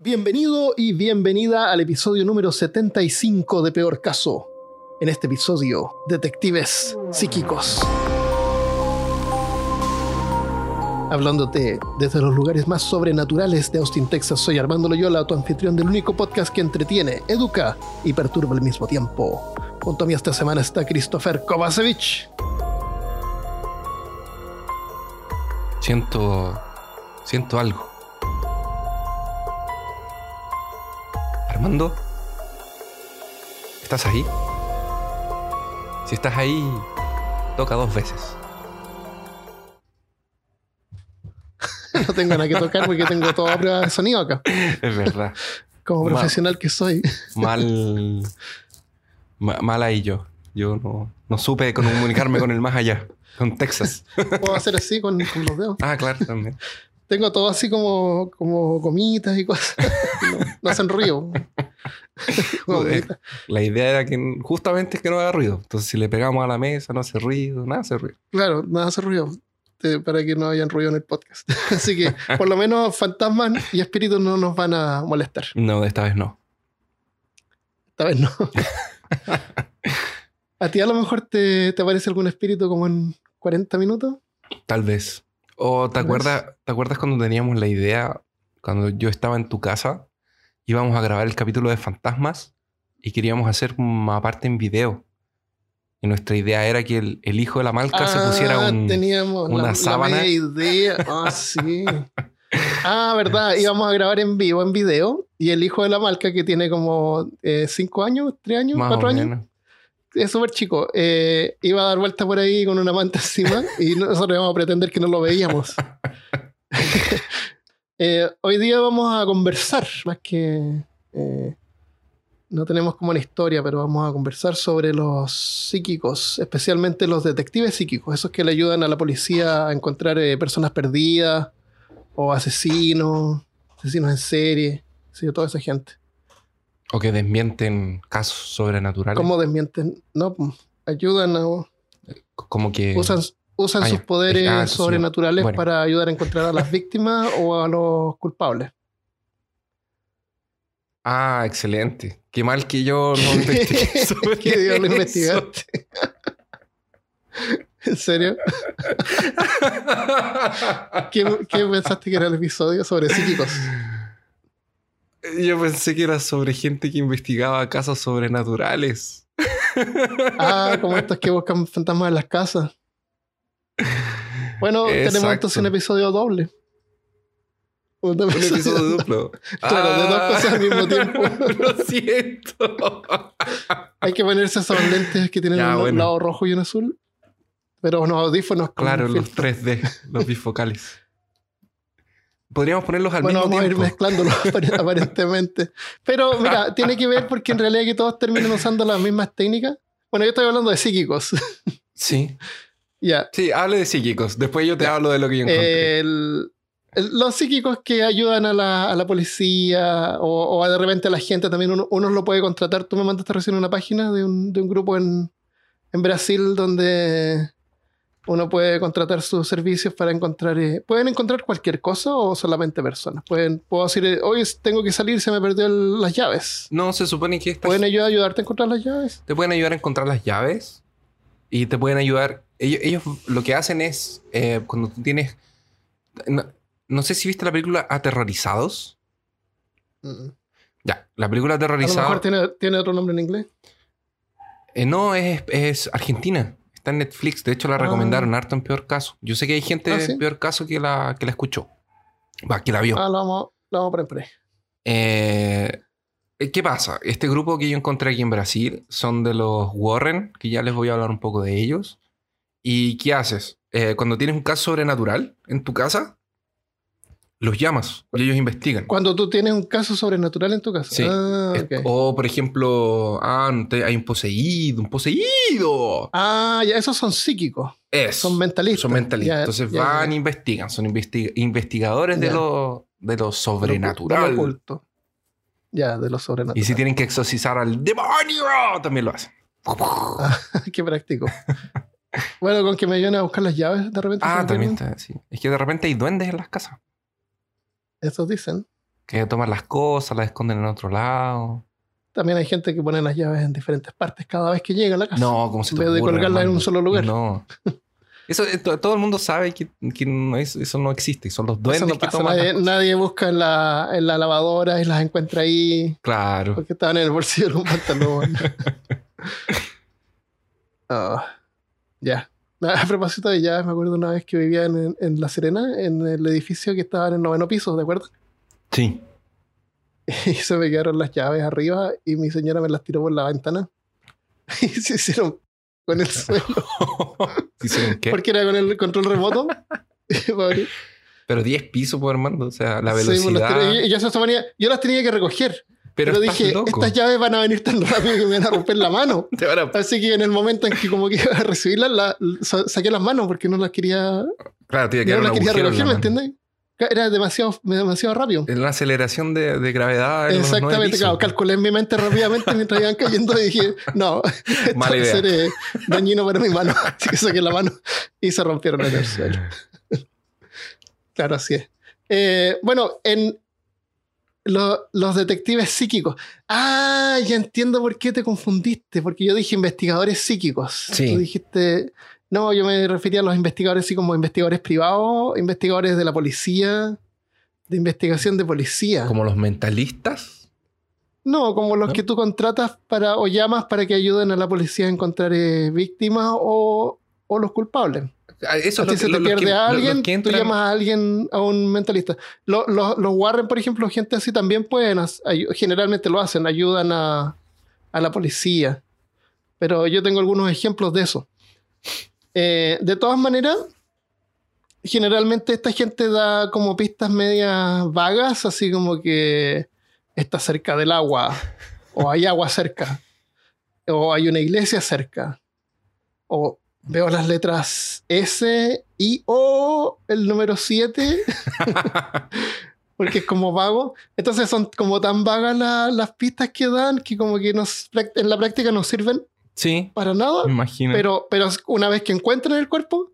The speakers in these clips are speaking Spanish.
Bienvenido y bienvenida al episodio número 75 de Peor Caso. En este episodio, detectives psíquicos. Hablándote desde los lugares más sobrenaturales de Austin, Texas, soy Armando Loyola, tu anfitrión del único podcast que entretiene, educa y perturba al mismo tiempo. Junto a mí esta semana está Christopher Kovacevic. Siento. Siento algo. Armando. ¿Estás ahí? Si estás ahí, toca dos veces. No tengo nada que tocar porque tengo toda prueba de sonido acá. Es verdad. Como profesional que soy. Mal. ma- mal ahí yo. Yo no, no supe comunicarme con el más allá. Con Texas. Puedo hacer así con, con los dedos. Ah, claro, también. Tengo todo así como, como gomitas y cosas. No, no hacen ruido. La idea era que justamente es que no haga ruido. Entonces, si le pegamos a la mesa, no hace ruido, nada hace ruido. Claro, nada hace ruido. eh, Para que no hayan ruido en el podcast. Así que, por lo menos, fantasmas y espíritus no nos van a molestar. No, esta vez no. Esta vez no. ¿A ti a lo mejor te, te aparece algún espíritu como en 40 minutos? Tal vez. O ¿te acuerdas, ¿te acuerdas cuando teníamos la idea, cuando yo estaba en tu casa, íbamos a grabar el capítulo de fantasmas y queríamos hacer una parte en video? Y nuestra idea era que el, el hijo de la malca se pusiera Ah, un... teníamos una la, sábana. La idea. Ah, sí. Ah, verdad. Íbamos a grabar en vivo, en video. Y el hijo de la malca, que tiene como 5 años, 3 años, más 4 o años. Es súper chico. eh, iba a dar vuelta por ahí con una manta encima y nosotros íbamos a pretender que no lo veíamos. Eh, hoy día vamos a conversar, más que. eh, no tenemos como una historia, pero vamos a conversar sobre los psíquicos, especialmente los detectives psíquicos, esos que le ayudan a la policía a encontrar eh, personas perdidas o asesinos, asesinos en serie, sí, toda esa gente. O que desmienten casos sobrenaturales. ¿Cómo desmienten? No, pues, ayudan a. Como que... usan, usan Ah, sus poderes Ah, sobrenaturales bueno. para ayudar a encontrar a las víctimas o a los culpables. Ah, excelente. Qué mal que yo no investigué sobre ¿Qué diablo eso. investigaste? ¿En serio? ¿Qué, qué pensaste que era el episodio sobre psíquicos? Yo pensé que era sobre gente que investigaba casos sobrenaturales. Ah, como estos que buscan fantasmas en las casas. Bueno, tenemos entonces un episodio doble. Un Un episodio duplo. Claro, de dos Ah, cosas al mismo tiempo. Lo siento. Hay que ponerse esos lentes que tienen Ya, un bueno. lado rojo y uno azul. Pero unos audífonos con Claro, los filtro. 3D, los bifocales. Podríamos ponerlos al Bueno, mismo vamos a ir tiempo. mezclándolos apar- aparentemente. Pero mira, tiene que ver porque en realidad que todos terminan usando las mismas técnicas. Bueno, yo estoy hablando de psíquicos. Sí. ya. Sí, hable de psíquicos. Después yo te hablo de lo que yo encontré. El- el- los psíquicos que ayudan a la, a la policía o, o a de repente a la gente también uno, uno lo puede contratar. Tú me mandaste recién una página de un, de un grupo en, en Brasil donde uno puede contratar sus servicios para encontrar... eh, ¿Pueden encontrar cualquier cosa o solamente personas? Pueden, puedo decir, eh, hoy tengo que salir, se me perdió el- las llaves. No, se supone que esta ¿Pueden ayudar, ayudarte a encontrar las llaves? te pueden ayudar a encontrar las llaves y te pueden ayudar. Ellos, ellos lo que hacen es eh, cuando tú tienes. No, no sé si viste la película Aterrorizados. Mm. Ya, la película A lo mejor Aterrorizados. tiene, tiene otro nombre en inglés. Eh, no, es, es Argentina. Está en Netflix. De hecho, la Ah. recomendaron harto en peor caso. Yo sé que hay gente Ah, ¿sí? en peor caso que la, que la escuchó. Va, que la vio. Ah, lo vamos, lo vamos a poner. Eh, ¿Qué pasa? Este grupo que yo encontré aquí en Brasil son de los Warren, que ya les voy a hablar un poco de ellos. ¿Y qué haces? Eh, cuando tienes un caso sobrenatural en tu casa, los llamas y ellos investigan. Cuando tú tienes un caso sobrenatural en tu casa. Sí. Ah, Es- ok. O, por ejemplo, ah, hay un poseído, un poseído. Ah, ya, esos son psíquicos. Eso. Son mentalistas. Son mentalistas. Ya, Entonces ya, van e investigan. Son investi- investigadores de lo, de lo De lo sobrenatural. oculto. Ya, de lo sobrenatural. y si tienen que exorcizar al demonio, también lo hacen. Qué práctico. bueno, con que me ayuden a buscar las llaves de repente. Ah, también está, sí. Es que de repente hay duendes en las casas. Esos dicen. Que toman las cosas, las esconden en otro lado. También hay gente que pone las llaves en diferentes partes cada vez que llega a la casa. No, como se En vez de colgarlas en un solo lugar. No. Eso, eh, to- todo el mundo sabe que, que no es- eso no existe. Son los Eso duendes no que toman Nadie, las cosas. nadie busca en la, en la lavadora y las encuentra ahí Claro. porque estaban en el bolsillo de un pantalón. Ah, ya. A propósito de llaves, me acuerdo una vez que vivía en, en La Serena, en el edificio que estaba en el noveno piso, ¿de acuerdo? Sí. Y se me quedaron las llaves arriba y mi señora me las tiró por la ventana. Y se hicieron con el suelo. ¿Hicieron qué? Porque era con el control remoto. Pero 10 pisos, pues, Armando. O sea, la Sí, pues, las velocidad. tiré. Y yo, yo las tenía que recoger. Pero dije, loco. estas llaves van a venir tan rápido que me van a romper la mano. A- Así que en el momento en que como que iba a recibirlas, la- sa- saqué las manos porque no las quería, Claro, tiene que no las quería la ¿me entiendes? Era demasiado, demasiado rápido. En la aceleración de, de gravedad. Exactamente, claro, calculé en mi mente rápidamente mientras iban cayendo y dije, no, esto va a ser eh, dañino para mi mano. Así que saqué la mano y se rompieron en el suelo. claro, así es. Eh, bueno, en lo- los detectives psíquicos. Ah, ya entiendo por qué te confundiste, porque yo dije investigadores psíquicos. Sí. Tú dijiste, no, yo me refería a los investigadores así como investigadores privados, investigadores de la policía, de investigación de policía. Como los mentalistas. No, como los ¿No? que tú contratas para o llamas para que ayuden a la policía a encontrar eh, víctimas o, o los culpables. Ah, Eso es lo se que, te lo- los pierde que- a los- los alguien, que tú entran- llamas a alguien, a un mentalista. Lo- lo- los Warren, por ejemplo, gente así también pueden, generalmente lo hacen, ayudan a, a la policía. Pero yo tengo algunos ejemplos de eso. Eh, de todas maneras, generalmente esta gente da como pistas medias vagas, así como que está cerca del agua, o hay agua cerca, o hay una iglesia cerca, o veo las letras S, I, O, el número 7, porque es como vago. Entonces son como tan vagas la- las pistas que dan que como que nos, en la práctica no sirven Sí, para nada. me imagino. Pero, pero una vez que encuentran el cuerpo,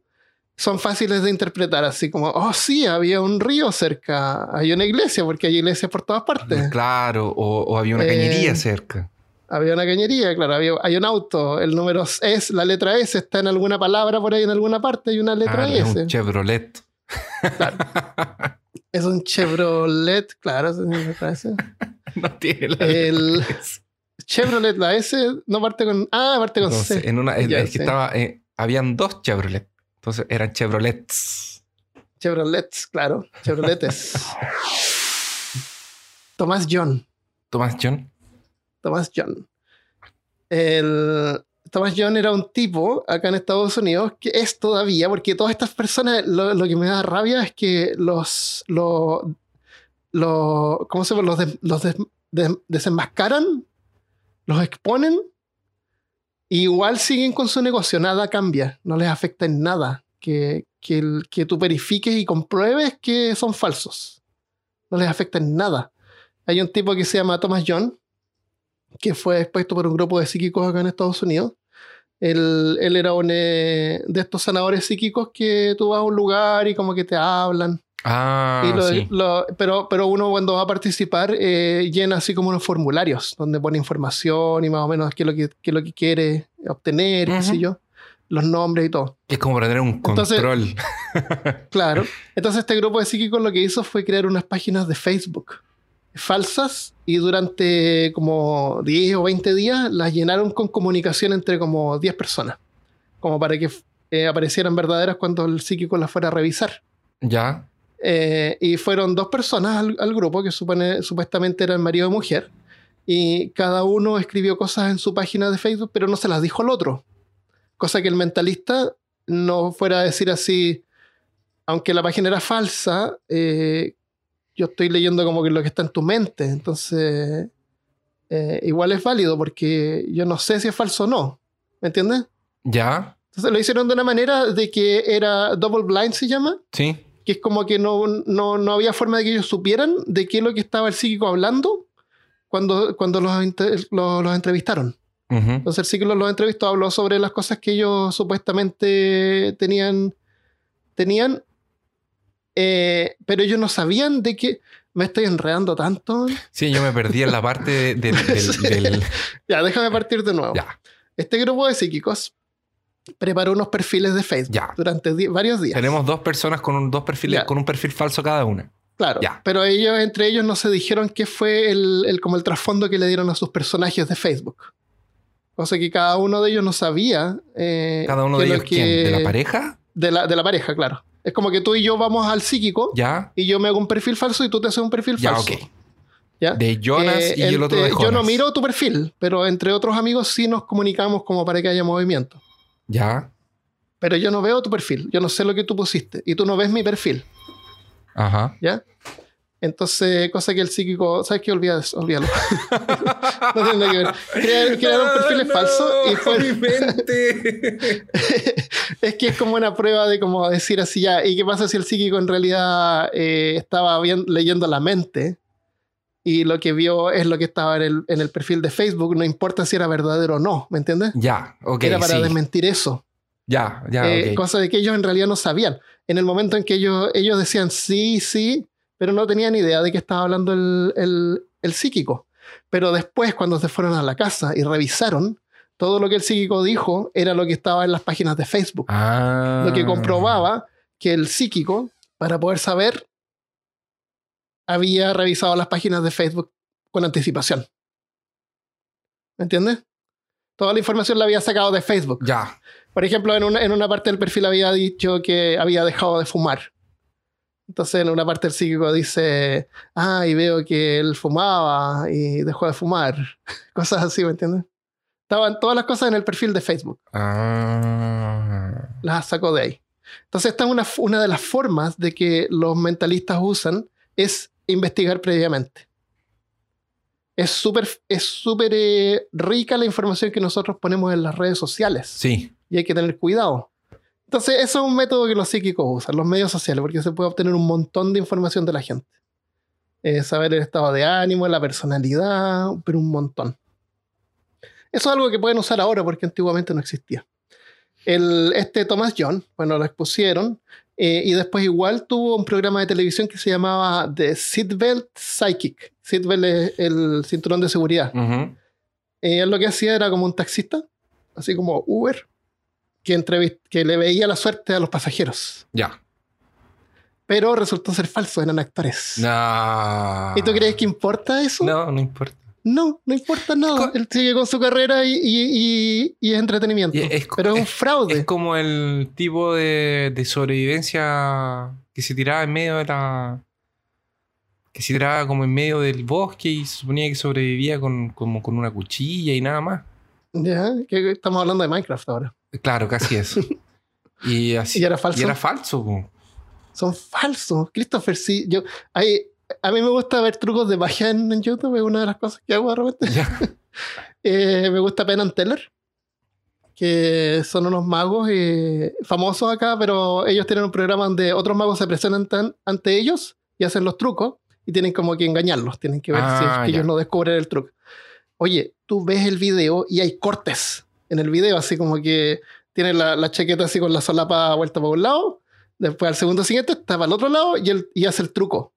son fáciles de interpretar, así como, oh sí, había un río cerca, hay una iglesia, porque hay iglesias por todas partes. Claro, o, o había una Eh, cañería cerca. Había una cañería, claro, había, hay un auto, el número es, la letra S está en alguna palabra por ahí en alguna parte, hay una letra Ah, es S. un Chevrolet. es un Chevrolet, claro, es la letra S. no tiene la El- letra S. Chevrolet, la S no parte con, ah, parte con Entonces, C. en una, es, Ya, es que sí. estaba, eh, habían dos Chevrolet. Entonces eran Chevrolets. Chevrolets, claro, Chevroletes. Tomás John. Tomás John. Thomas John. El Thomas John era un tipo acá en Estados Unidos que es todavía, porque todas estas personas, lo, que me da rabia es que los, los, los ¿cómo se? Los, des- los des- des- desenmascaran, los exponen, y igual siguen con su negocio, nada cambia, no les afecta en nada que, que, que tú verifiques y compruebes que son falsos. No les afecta en nada. Hay un tipo que se llama Thomas John, que fue expuesto por un grupo de psíquicos acá en Estados Unidos. Él, él era un, eh, de estos sanadores psíquicos que tú vas a un lugar y como que te hablan. Ah, Y lo- sí. lo- pero, pero uno cuando va a participar eh, llena así como unos formularios donde pone información y más o menos qué es lo que, qué es lo que quiere obtener, qué sé yo, los nombres y todo. Es como para tener un Entonces- control. Claro. Entonces este grupo de psíquicos lo que hizo fue crear unas páginas de Facebook falsas y durante como 10 o 20 días las llenaron con comunicación entre como 10 personas, como para que eh, aparecieran verdaderas cuando el psíquico las fuera a revisar. ya. Eh, y fueron dos personas al, al grupo que supone, supuestamente eran marido y mujer. Y cada uno escribió cosas en su página de Facebook, pero no se las dijo al otro. Cosa que el mentalista no fuera a decir así, aunque la página era falsa, eh, yo estoy leyendo como que lo que está en tu mente. Entonces, eh, igual es válido porque yo no sé si es falso o no. ¿Me entiendes? Ya. Entonces lo hicieron de una manera de que era double blind, se llama Sí. que es como que no, no, no había forma de que ellos supieran de qué es lo que estaba el psíquico hablando cuando, cuando los, los, los entrevistaron. Entonces el psíquico los entrevistó, habló sobre las cosas que ellos supuestamente tenían, tenían Eh, pero ellos no sabían de que me estoy enredando tanto. Sí, yo me perdí en la parte de- del, del- del- Ya, déjame partir de nuevo. Ya, Este grupo de psíquicos preparó unos perfiles de Facebook Ya. durante varios días. tenemos dos personas con un, dos perfiles, Ya. con un perfil falso cada una. Claro. Ya. Pero ellos, entre ellos, no se dijeron qué fue el, el- como el trasfondo que le dieron a sus personajes de Facebook. Cosa que cada uno de ellos no sabía. eh, Cada uno qué de ellos, lo ¿quién? ¿De la pareja? De la, de la pareja, claro. Es como que tú y yo vamos al psíquico Ya, y yo me hago un perfil falso y tú te haces un perfil ya, falso. ok. ¿ya? De Jonas Eh, y el otro de Jonas. Yo no miro tu perfil, pero entre otros amigos sí nos comunicamos como para que haya movimiento. Ya, Pero yo no veo tu perfil, yo no sé lo que tú pusiste y tú no ves mi perfil, ajá. ¿ya? Entonces, cosa que el psíquico, ¿sabes qué? Olvida eso, olvídalo. no tiene nada que ver. Crear- crearon perfiles falsos y fue, mi mente. es que es como una prueba de como decir así ya, ¿y qué pasa si el psíquico en realidad eh, estaba bien- leyendo la mente y lo que vio es lo que estaba en el, en el perfil de Facebook, no importa si era verdadero o no, ¿me entiendes? ya, ok. era para sí. desmentir eso. Ya, ya, Eh, ok. Cosa de que ellos en realidad no sabían. En el momento en que ellos, ellos decían sí, sí, pero no tenían idea de que estaba hablando el, el- el psíquico. Pero después, cuando se fueron a la casa y revisaron, todo lo que el psíquico dijo era lo que estaba en las páginas de Facebook. Ah. Lo que comprobaba que el psíquico, para poder saber, había revisado las páginas de Facebook con anticipación. ¿Me entiendes? Toda la información la había sacado de Facebook. Ya. Por ejemplo, en una, en una parte del perfil había dicho que había dejado de fumar. Entonces, en una parte el psíquico dice, ah, y veo que él fumaba y dejó de fumar. Cosas así, ¿me entiendes? Estaban todas las cosas en el perfil de Facebook. Ah. Las sacó de ahí. Entonces, esta es una, una de las formas de que los mentalistas usan es investigar previamente. Es súper es súper, eh, rica la información que nosotros ponemos en las redes sociales Sí. y hay que tener cuidado. Entonces, eso es un método que los psíquicos usan, los medios sociales, porque se puede obtener un montón de información de la gente. Eh, saber el estado de ánimo, la personalidad, pero un montón. Eso es algo que pueden usar ahora porque antiguamente no existía. El, este Thomas John, bueno, lo expusieron eh, y después igual tuvo un programa de televisión que se llamaba The Seatbelt Psychic. Seatbelt es el cinturón de seguridad. Eh, él lo que hacía era como un taxista, así como Uber, que, que le veía la suerte a los pasajeros. Ya. Pero resultó ser falso, eran actores. No. ¿Y tú crees que importa eso? No, no importa. No, no importa nada. Él sigue con su carrera y, y- y- y es entretenimiento. Es Pero es un es- fraude. Es como el tipo de, de sobrevivencia que se tiraba en medio de la. que se tiraba como en medio del bosque y se suponía que sobrevivía con, como con una cuchilla y nada más. Ya, que estamos hablando de Minecraft ahora. Claro, casi eso. Y así. ¿Y era falso? Y era falso. po. Son falsos. Christopher, sí. Yo, hay, a mí me gusta ver trucos de magia en, en YouTube, es una de las cosas que hago de repente. Ya. Eh, me gusta Penn and Teller, que son unos magos eh, famosos acá, pero ellos tienen un programa donde otros magos se presentan ante ellos y hacen los trucos y tienen como que engañarlos, tienen que ver Ah, si es que ya. ellos no descubren el truco. Oye, tú ves el video y hay cortes en el video, así como que tiene la, la chaqueta así con la solapa vuelta para un lado, después al segundo siguiente está para el otro lado y, él- y hace el truco.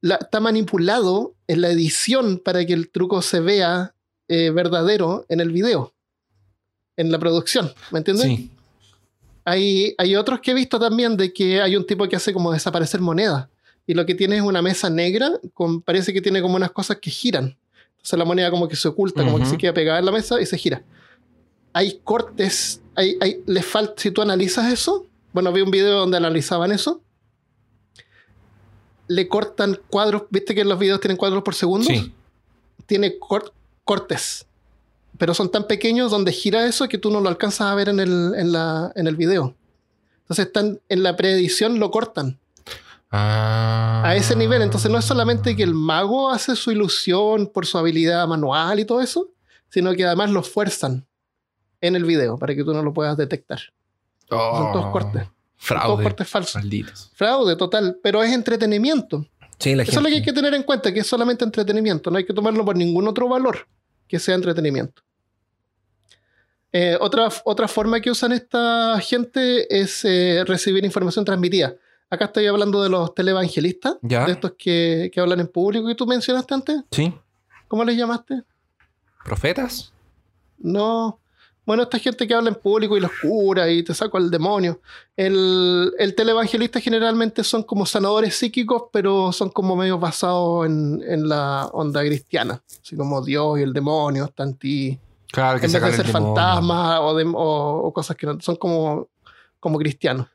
La- está manipulado en la edición para que el truco se vea eh, verdadero en el video, en la producción, ¿me entiendes? Sí. Hay, hay otros que he visto también de que hay un tipo que hace como desaparecer monedas y lo que tiene es una mesa negra, con, parece que tiene como unas cosas que giran. Entonces la moneda como que se oculta, como que se queda pegada en la mesa y se gira. Hay cortes, hay, hay, le falta, si tú analizas eso, bueno, vi un video donde analizaban eso, le cortan cuadros, viste que los videos tienen cuadros por segundo, Sí. tiene cor- cortes, pero son tan pequeños donde gira eso que tú no lo alcanzas a ver en el, en la, en el video. Entonces están en la preedición, lo cortan Ah. a ese nivel. Entonces no es solamente que el mago hace su ilusión por su habilidad manual y todo eso, sino que además lo fuerzan en el video para que tú no lo puedas detectar. Son todos Oh, cortes. Fraude. Malditos. Fraude total, pero es entretenimiento. Sí, la Eso es lo que hay que tener en cuenta, que es solamente entretenimiento. No hay que tomarlo por ningún otro valor que sea entretenimiento. Eh, otra, otra forma que usan esta gente es eh, recibir información transmitida. Acá estoy hablando de los televangelistas, ¿Ya? de estos que, que hablan en público y tú mencionaste antes. Sí. ¿Cómo les llamaste? ¿Profetas? No. Bueno, esta gente que habla en público y los cura y te saco al demonio. El, el televangelista generalmente son como sanadores psíquicos, pero son como medio basados en, en la onda cristiana. Así como Dios y el demonio están en ti. Claro, que En vez de ser fantasmas o, de- o- o cosas que no, son como, como cristianos.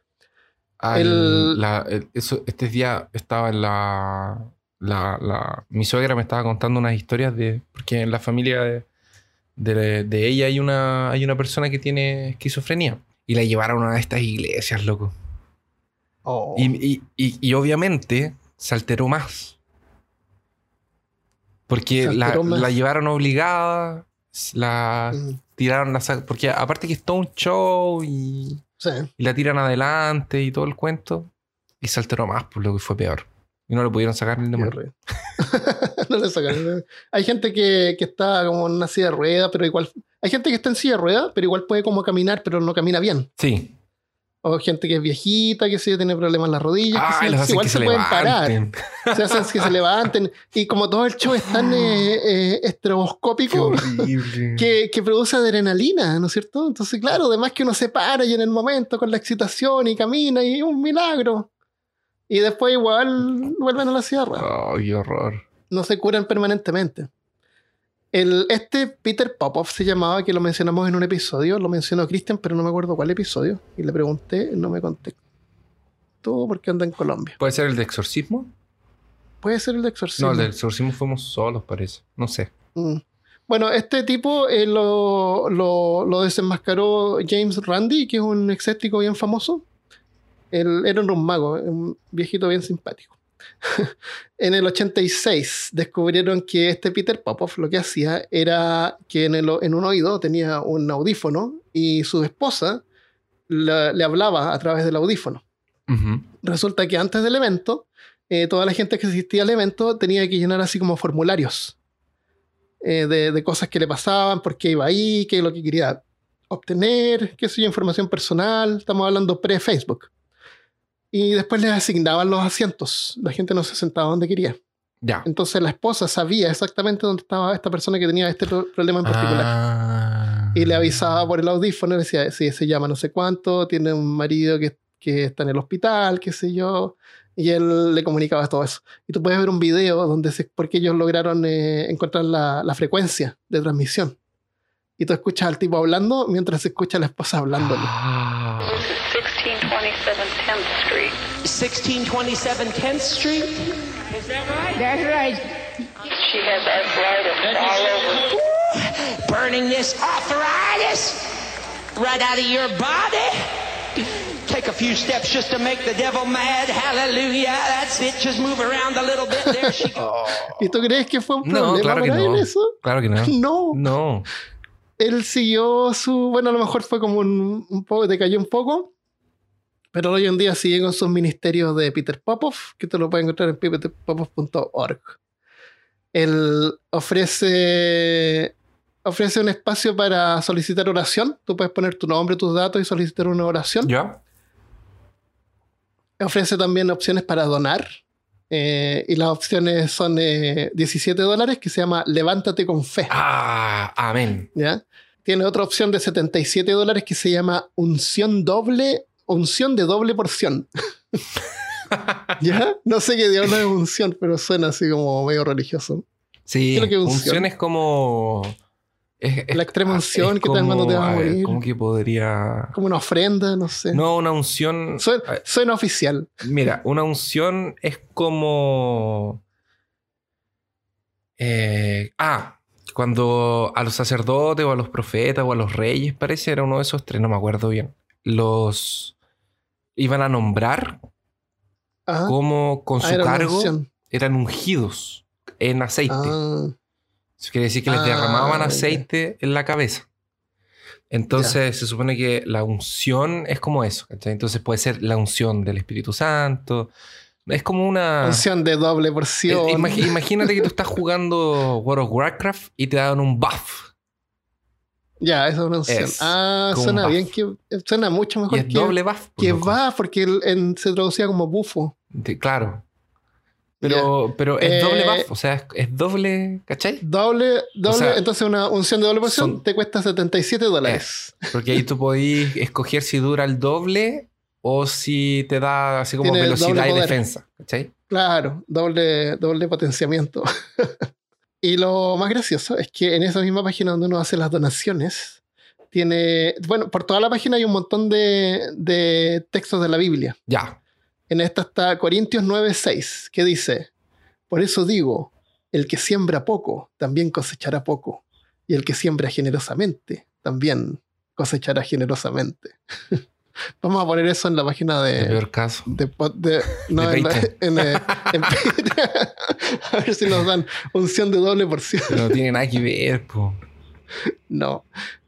Al- El- la- el- eso, este día estaba en la, la, la- Mi suegra me estaba contando unas historias de. Porque en la familia de, de- de ella hay una, hay una persona que tiene esquizofrenia. Y la llevaron a una de estas iglesias, loco. Oh. Y, y- y- y obviamente se alteró más. Porque la, más. la llevaron obligada, la Mm, tiraron la Porque aparte que es todo un show y, sí. la tiran adelante y todo el cuento. Y se alteró más, por lo que fue peor. Y no le pudieron sacar el Qué demonio. no le sacan. Hay gente que, que está como en una silla de ruedas, pero igual. Hay gente que está en silla de ruedas, pero igual puede como caminar, pero no camina bien. Sí. O gente que es viejita, que sí tiene problemas en las rodillas. que Ah, sí- hacen igual que se, se pueden parar. Se hacen que se levanten. Y como todo el show es tan eh, eh, estroboscópico. Que, que produce adrenalina, ¿no es cierto? Entonces, claro, además que uno se para y en el momento con la excitación y camina y es un milagro. Y después igual vuelven a la sierra. Oh, qué horror. No se curan permanentemente. El, este Peter Popoff se llamaba, que lo mencionamos en un episodio, lo mencionó Christian, pero no me acuerdo cuál episodio. Y le pregunté, no me contestó porque anda en Colombia. ¿Puede ser el de exorcismo? Puede ser el de exorcismo. No, el de exorcismo fuimos solos, parece. No sé. Mm. Bueno, este tipo eh, lo, lo- lo desenmascaró James Randi, que es un escéptico bien famoso. Él era un mago, un viejito bien simpático. En el 86 descubrieron que este Peter Popoff lo que hacía era que en, el- en un oído tenía un audífono y su esposa la- le hablaba a través del audífono. Resulta que antes del evento, eh, toda la gente que asistía al evento tenía que llenar así como formularios eh, de, de cosas que le pasaban, por qué iba ahí, qué es lo que quería obtener, qué sé yo, información personal. Estamos hablando pre-Facebook. Y después les asignaban los asientos. La gente no se sentaba donde quería. Ya. Entonces la esposa sabía exactamente dónde estaba esta persona que tenía este pro- problema en particular. Ah. Y le avisaba por el audífono, le decía, sí, se llama no sé cuánto, tiene un marido que, que está en el hospital, qué sé yo. Y él le comunicaba todo eso. Y tú puedes ver un video donde se, porque ellos lograron eh, encontrar la, la frecuencia de transmisión. Y tú escuchas al tipo hablando mientras se escucha a la esposa hablándole. Ah. 1627 10th Street. 1627 10th Street? That's right. She has arthritis all over. Burning this arthritis right out of your body. Take a few steps just to make the devil mad. Hallelujah. That's it. Just move around a little bit. There she goes. ¿Y tú crees que fue un No, problema claro que él no. eso? Claro que no. No. No. él siguió su. Bueno, a lo mejor fue como un, un poco, decayó un poco. Pero hoy en día sigue con sus ministerios de Peter Popoff, que te lo puedes encontrar en peterpopoff.org. Él ofrece, ofrece un espacio para solicitar oración. Tú puedes poner tu nombre, tus datos y solicitar una oración. ¿Ya? Ofrece también opciones para donar. eh, y las opciones son eh, 17 dólares, que se llama Levántate con Fe. Ah, amén. ¿ya? Tiene otra opción de 77 dólares que se llama unción doble, unción de doble porción. ¿Ya? No sé qué diablo es unción, pero suena así como medio religioso. Sí, ¿Qué es lo que unción? unción es como. es- es- La extrema ah, unción es que te dan cuando te vas a morir. ¿Cómo que podría.? Como una ofrenda, no sé. No, una unción. Suena, ah, suena oficial. Mira, una unción es como. eh, ah, cuando a los sacerdotes o a los profetas o a los reyes, parece, era uno de esos tres, no me acuerdo bien. Los iban a nombrar Ajá. como con Ah, su era cargo eran ungidos en aceite. Ah, Eso quiere decir que les Ah, derramaban ya. aceite en la cabeza. Entonces se supone que la unción es como eso. ¿cachai? Entonces puede ser la unción del Espíritu Santo. Es como una... unción de doble porción. Eh, imagínate que tú estás jugando World of Warcraft y te dan un buff. Ya, esa es una opción. Es ah, suena buff. bien, que, suena mucho Y mejor es que, doble buff. que loco. va, porque el- en- se traducía como bufo. De- claro. Pero, pero es Eh, doble buff, o sea, es, es doble, ¿cachai? Doble, doble, sea, entonces una unción de doble porción son- te cuesta 77 dólares. Porque ahí tú podís escoger si dura el doble o si te da así como Tiene velocidad y defensa, ¿cachai? Claro, doble, doble potenciamiento. y lo más gracioso es que en esa misma página donde uno hace las donaciones, tiene, bueno, por toda la página hay un montón de, de textos de la Biblia. Ya. En esta está Corintios 9:6, que dice, por eso digo, el que siembra poco, también cosechará poco, y el que siembra generosamente, también cosechará generosamente. Vamos a poner eso en la página El de, peor caso. de, no, De en, a ver si nos dan unción de doble porción. Pero no tiene nada que ver, po. No.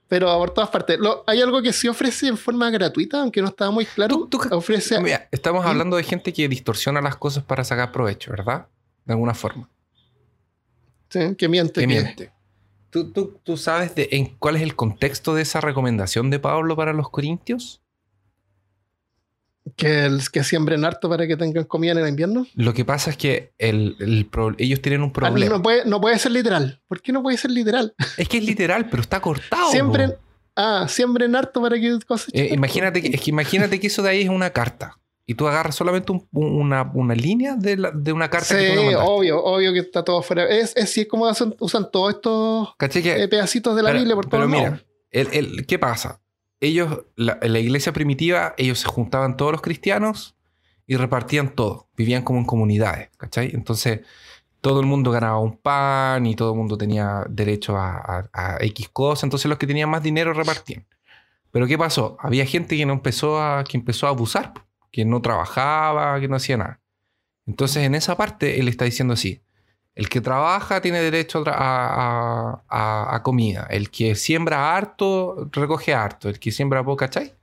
Pero por todas partes. Lo- hay algo que sí ofrece en forma gratuita, aunque no estaba muy claro. Tú- tú- ofrece. Mira, estamos ¿Mm? hablando de gente que distorsiona las cosas para sacar provecho, ¿verdad? De alguna forma. sí, que miente. Que- miente. ¿Tú, tú, tú sabes de, en cuál es el contexto de esa recomendación de Pablo para los corintios? Que, el, que siembren harto para que tengan comida en el invierno. Lo que pasa es que el, el pro- ellos tienen un problema. no, puede, no puede ser literal. ¿Por qué no puede ser literal? Es que es literal, pero está cortado. siembren. Ah, siembren harto para que cosechen. Eh, imagínate, que, es que imagínate que eso de ahí es una carta. Y tú agarras solamente un- un- una, una línea de, la- de una carta Sí, que tú obvio, obvio que está todo fuera. Es, es, es como hacen- usan todos estos ¿Cachai que- eh, pedacitos de la pero, Biblia por pero todos mira, lados. el- el- ¿qué pasa? Ellos, la, en la iglesia primitiva, ellos se juntaban todos los cristianos y repartían todo. Vivían como en comunidades, ¿cachai? Entonces, todo el mundo ganaba un pan y todo el mundo tenía derecho a, a- a X cosas. Entonces, los que tenían más dinero repartían. Pero ¿qué pasó? Había gente que no empezó a, que empezó a abusar, que no trabajaba, que no hacía nada. Entonces, en esa parte, él está diciendo así. El que trabaja tiene derecho a, a- a- comida. El que siembra harto, recoge harto. El que siembra poco, ¿cachai?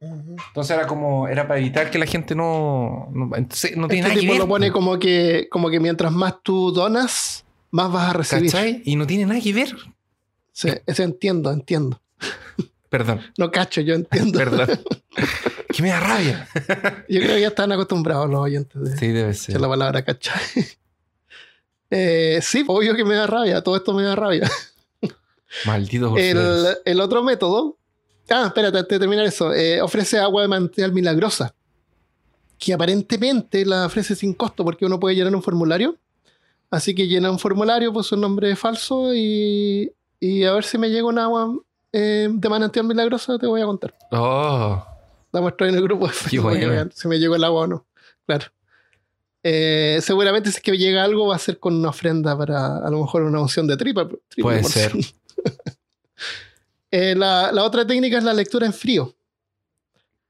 Entonces era como, era para evitar que la gente no, no, entonces no tiene Este nada que tipo ver. lo pone po, como que, como que mientras más tú donas, más vas a recibir. ¿Cachai? Y no tiene nada que ver. Sí, eso entiendo, entiendo. Perdón, No cacho, yo entiendo. perdón. que me da rabia. Yo creo que ya están acostumbrados los oyentes de Sí, debe ser. la palabra cachai. Eh, sí, obvio que me da rabia, todo esto me da rabia. Maldito El, el otro método, ah, espérate, antes de terminar eso, eh, ofrece agua de manantial milagrosa, que aparentemente la ofrece sin costo porque uno puede llenar un formulario. Así que llena un formulario, puso un nombre falso y, y a ver si me llega un agua eh, de manantial milagrosa, te voy a contar. Oh, La muestro en el grupo de Facebook si me llegó el agua o no. Claro. Eh, seguramente si es que llega algo va a ser con una ofrenda para a lo mejor una unción de tripa. triple puede ser. Eh, la, la otra técnica es la lectura en frío.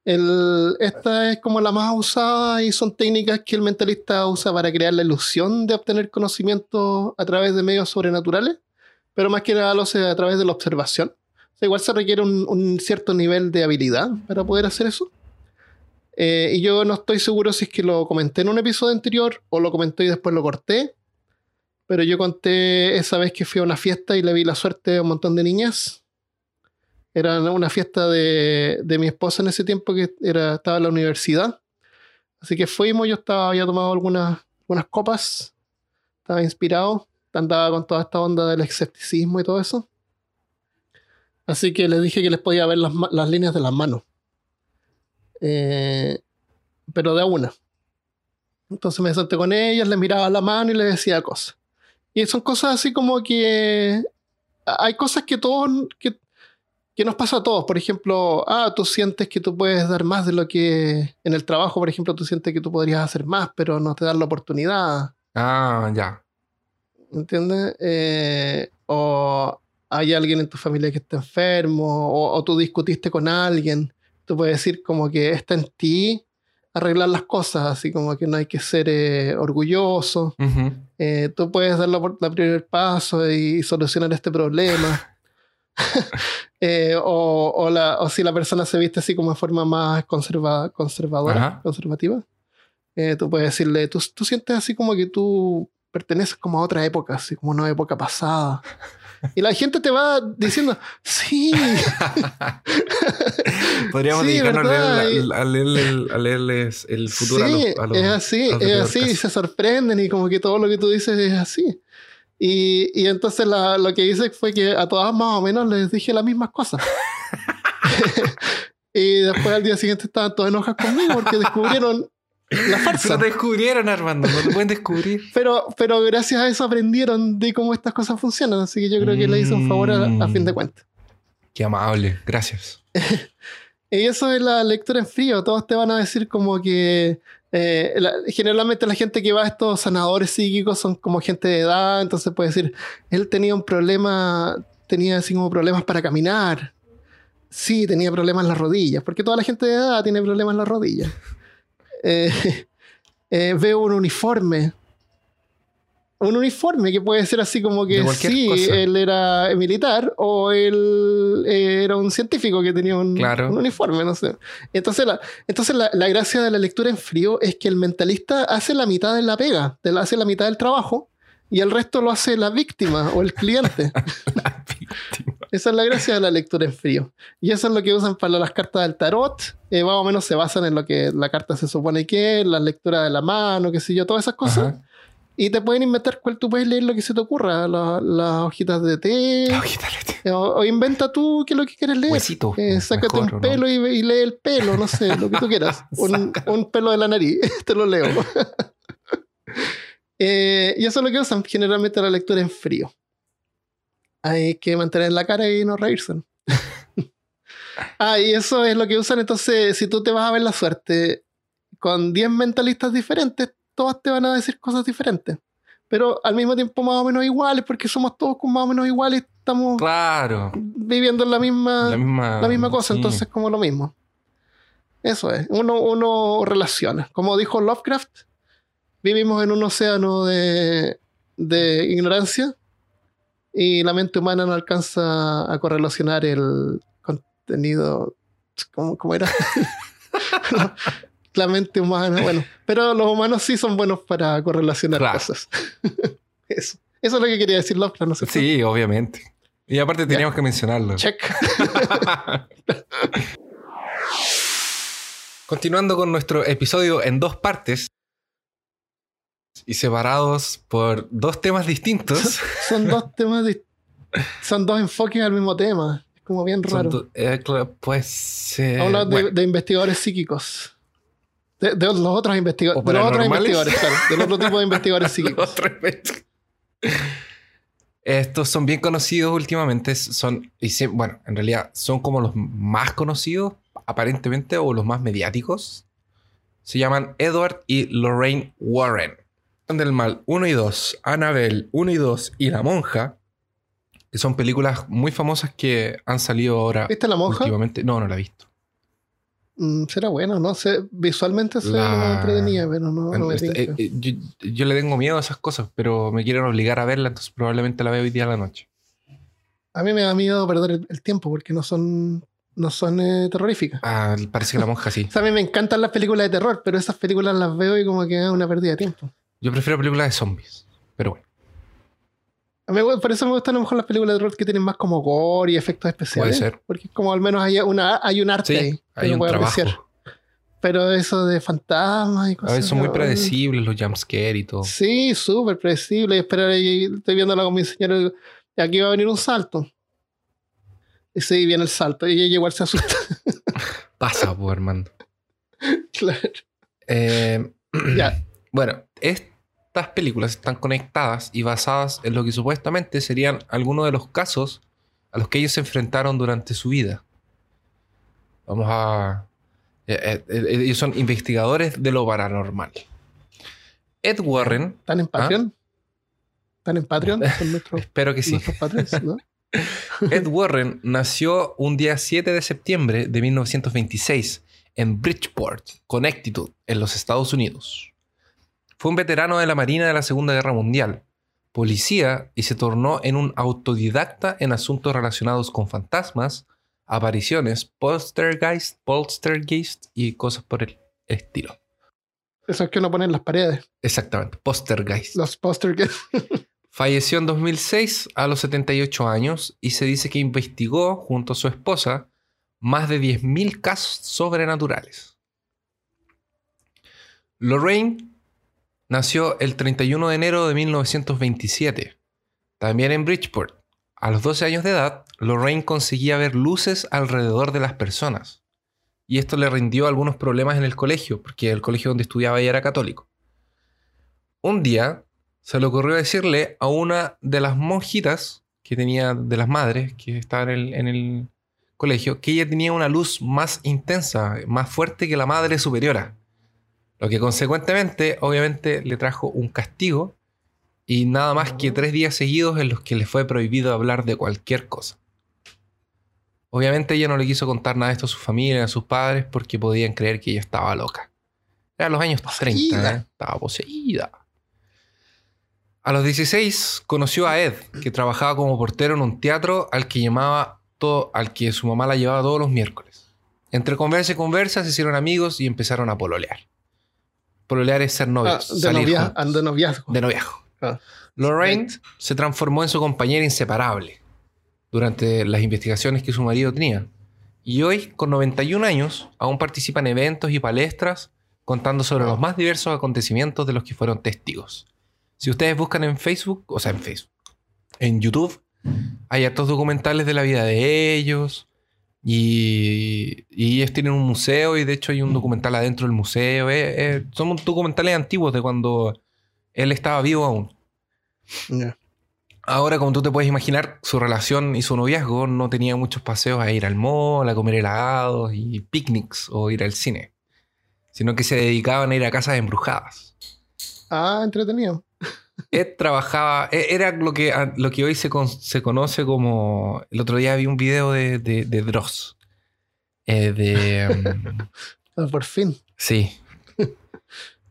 El- esta es como la más usada y son técnicas que el mentalista usa para crear la ilusión de obtener conocimiento a través de medios sobrenaturales, pero más que nada lo hace a través de la observación. O sea, igual se requiere un, un cierto nivel de habilidad para poder hacer eso. Eh, y yo no estoy seguro si es que lo comenté en un episodio anterior o lo comenté y después lo corté. Pero yo conté esa vez que fui a una fiesta y le vi la suerte a un montón de niñas. Era una fiesta de, de mi esposa en ese tiempo que era, estaba en la universidad. Así que fuimos, yo estaba, había tomado algunas, algunas copas, estaba inspirado, andaba con toda esta onda del escepticismo y todo eso. Así que les dije que les podía ver las, las líneas de las manos. Eh, pero de a una. Entonces me senté con ellas, les miraba la mano y les decía cosas. Y son cosas así como que hay cosas que todos, que, que nos pasa a todos. Por ejemplo, ah, tú sientes que tú puedes dar más de lo que en el trabajo, por ejemplo, tú sientes que tú podrías hacer más, pero no te dan la oportunidad. Ah, ya. ¿Entiendes? Eh, o hay alguien en tu familia que está enfermo, o, o tú discutiste con alguien. Tú puedes decir como que está en ti arreglar las cosas, así como que no hay que ser eh, orgulloso. Ujú. Eh, tú puedes dar la, primer paso y solucionar este problema. Eh, o, o la- o si la persona se viste así como de forma más conserva, conservadora, Ajá. conservativa, eh, tú puedes decirle, ¿tú, tú sientes así como que tú perteneces como a otra época, así como una época pasada. Y la gente te va diciendo, sí, Podríamos Sí, dedicarnos a, leer- a leerle- a leerles el futuro sí, a los, a los- es así, los es así, se sorprenden y como que todo lo que tú dices es así. Y, y entonces la- lo que hice fue que a todas más o menos les dije las mismas cosas. y después al día siguiente estaban todas enojas conmigo porque descubrieron la farsa. te descubrieron, Armando, no te pueden descubrir. Pero, pero gracias a eso aprendieron de cómo estas cosas funcionan. Así que yo creo que le hice un favor a, a fin de Mm. cuentas. Qué amable, gracias. Y eso es la lectura en frío. Todos te van a decir como que eh, la- generalmente la gente que va a estos sanadores psíquicos son como gente de edad. Entonces puede decir, él tenía un problema, tenía así como problemas para caminar. Sí, tenía problemas en las rodillas, porque toda la gente de edad tiene problemas en las rodillas. Eh, eh, veo un uniforme. Un uniforme que puede ser así como que sí, cosa. él era militar o él eh, era un científico que tenía un, Claro. un uniforme, no sé. Entonces, la, entonces la, la gracia de la lectura en frío es que el mentalista hace la mitad de la pega, hace la mitad del trabajo y el resto lo hace la víctima o el cliente. Esa es la gracia de la lectura en frío. Y eso es lo que usan para las cartas del tarot. Eh, más o menos se basan en lo que la carta se supone que es, la lectura de la mano, qué sé yo, todas esas cosas. Ajá. Y te pueden inventar cuál tú puedes leer lo que se te ocurra, la- las hojitas de té. La hojita de té. O, o inventa tú qué es lo que quieres leer. Huesito, Eh, sácate mejor, ¿o un no? pelo y, y lee el pelo, no sé, lo que tú quieras. un, un pelo de la nariz, te lo leo. Eh, y eso es lo que usan generalmente la lectura en frío. Hay que mantener la cara y no reírse. ah, y eso es lo que usan. Entonces, si tú te vas a ver la suerte con 10 mentalistas diferentes, todas te van a decir cosas diferentes. Pero al mismo tiempo más o menos iguales, porque somos todos más o menos iguales, estamos Claro. viviendo en la misma, La misma, la misma cosa, sí. entonces como lo mismo. Eso es, uno, uno relaciona. Como dijo Lovecraft, vivimos en un océano de, de ignorancia y la mente humana no alcanza a correlacionar el contenido. ¿Cómo, cómo era? la mente humana, bueno, pero los humanos sí son buenos para correlacionar Claro. cosas. Eso. Eso es lo que quería decir Lovecraft, no sé. Sí, obviamente. Y aparte teníamos que mencionarlo. Check. Continuando con nuestro episodio en dos partes y separados por dos temas distintos. Son dos temas dis- son dos enfoques al mismo tema. Es como bien raro. eh, pues. eh, Habla de, bueno, de investigadores psíquicos. De, de los otros ¿O investigadores. De los otros investigadores, claro. Del otro tipo de investigadores psíquicos. Estos son bien conocidos últimamente. Son, y bueno, en realidad son como los más conocidos, aparentemente, o los más mediáticos. Se llaman Edward y Lorraine Warren. Del Mal 1 y 2, Annabelle 1 y 2 y La Monja, que son películas muy famosas que han salido ahora ¿Viste la monja? últimamente. No, no la he visto. Mm, será bueno, ¿no? sé visualmente se La- entretenía, pero no, no me tinca. eh, eh, yo, yo le tengo miedo a esas cosas, pero me quieren obligar a verla, entonces probablemente la veo hoy día a la noche. A mí me da miedo perder el, el tiempo porque no son, no son eh, terroríficas. Ah, parece que la monja sí. O sea, a mí me encantan las películas de terror, pero esas películas las veo y como que es una pérdida de tiempo. Yo prefiero películas de zombies, pero bueno, A mí, por eso me gustan a lo mejor las películas de terror que tienen más como gore y efectos especiales. Puede ser. Porque como al menos hay, una, hay un arte ahí sí, hay un trabajo. apreciar. Pero eso de fantasmas y A cosas. veces son muy predecibles los jumpscares y todo. Sí, súper predecible. Y esperar ahí, estoy viéndola con mi señora. Y aquí va a venir un salto. Y sí, viene el salto. Y ella igual se asusta. Pasa, pues, Armando. claro. Eh, Ya. Bueno, estas películas están conectadas y basadas en lo que supuestamente serían algunos de los casos a los que ellos se enfrentaron durante su vida. Vamos a... eh, eh, eh, ellos son investigadores de lo paranormal. Ed Warren, ¿Están en Patreon? ¿Están en Patreon? Espero que sí. ¿no? Ed Warren nació un día 7 de septiembre de 1926 en Bridgeport, Connecticut, en los Estados Unidos. Fue un veterano de la Marina de la Segunda Guerra Mundial, policía y se tornó en un autodidacta en asuntos relacionados con fantasmas, apariciones, poltergeist, poltergeist y cosas por el estilo. Eso es que uno pone en las paredes. Exactamente, Postergeist. Los que. Falleció en 2006 a los 78 años y se dice que investigó junto a su esposa más de 10.000 casos sobrenaturales. Lorraine nació el 31 de enero de 1927, también en Bridgeport. A los 12 años de edad, Lorraine conseguía ver luces alrededor de las personas. Y esto le rindió algunos problemas en el colegio, porque el colegio donde estudiaba ella era católico. Un día se le ocurrió decirle a una de las monjitas que tenía, de las madres que estaban en el, en el colegio, que ella tenía una luz más intensa, más fuerte que la madre superiora. Lo que consecuentemente, obviamente, le trajo un castigo y nada más que tres días seguidos en los que le fue prohibido hablar de cualquier cosa. Obviamente ella no le quiso contar nada de esto a su familia, a sus padres, porque podían creer que ella estaba loca. Eran los años 30, Poseída. ¿eh? estaba poseída. A los 16 conoció a Ed, que trabajaba como portero en un teatro al que llamaba todo, al que su mamá la llevaba todos los miércoles. Entre conversa y conversa se hicieron amigos y empezaron a pololear. Pololear es ser Ah, novios, de, salir novia, de noviazgo. de noviazgo. Ah. Lorraine se transformó en su compañera inseparable durante las investigaciones que su marido tenía. Y hoy, con 91 años, aún participa en eventos y palestras contando sobre los más diversos acontecimientos de los que fueron testigos. Si ustedes buscan en Facebook, o sea, en Facebook, en YouTube, hay hartos documentales de la vida de ellos. Y, y ellos tienen un museo y de hecho hay un documental adentro del museo. eh, eh, son documentales antiguos de cuando él estaba vivo aún. Ahora, como tú te puedes imaginar, su relación y su noviazgo no tenía muchos paseos a ir al mall, a comer helados y picnics o ir al cine, sino que se dedicaban a ir a casas embrujadas. Ah, entretenido. Ed trabajaba, e- era lo que, lo que hoy se, con- se conoce como. El otro día vi un video de, de, de Dross. Eh, de. Ah, Por fin. sí.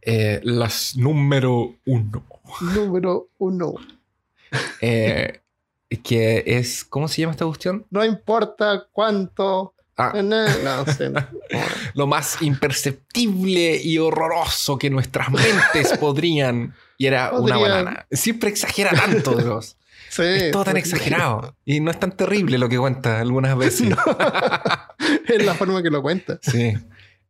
Eh, las número uno. Número uno. Eh, que es. ¿Cómo se llama esta cuestión? No importa cuánto. Ah, No, no sé. no. lo más imperceptible y horroroso que nuestras mentes podrían. Y era una banana. Siempre exagera tanto, Dross. Sí, Es todo tan pues, exagerado. Y no es tan terrible lo que cuenta algunas veces. es la forma que lo cuenta. Sí.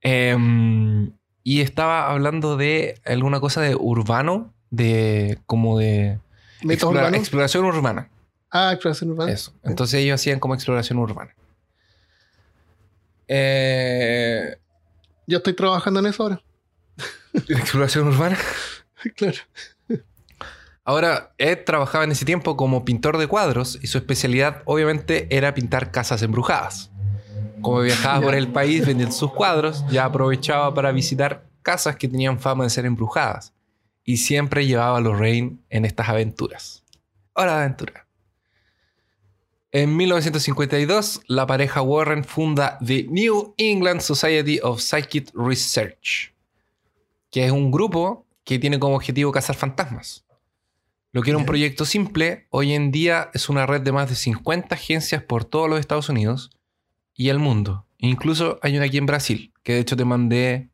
Em, y estaba hablando de alguna cosa de urbano, de como de explora- urbanos. exploración urbana. Ah, exploración urbana. Eso. Entonces ellos hacían como exploración urbana. Eh, Yo estoy trabajando en eso ahora. exploración urbana. claro. Ahora, Ed trabajaba en ese tiempo como pintor de cuadros y su especialidad obviamente era pintar casas embrujadas. Como viajaba por el país vendiendo sus cuadros, ya aprovechaba para visitar casas que tenían fama de ser embrujadas. Y siempre llevaba a Lorraine en estas aventuras. Hora de aventura. En 1952, la pareja Warren funda The New England Society of Psychic Research, que es un grupo que tiene como objetivo cazar fantasmas. Lo que era un proyecto simple, hoy en día es una red de más de 50 agencias por todos los Estados Unidos y el mundo. Incluso hay una aquí en Brasil, que de hecho te mandé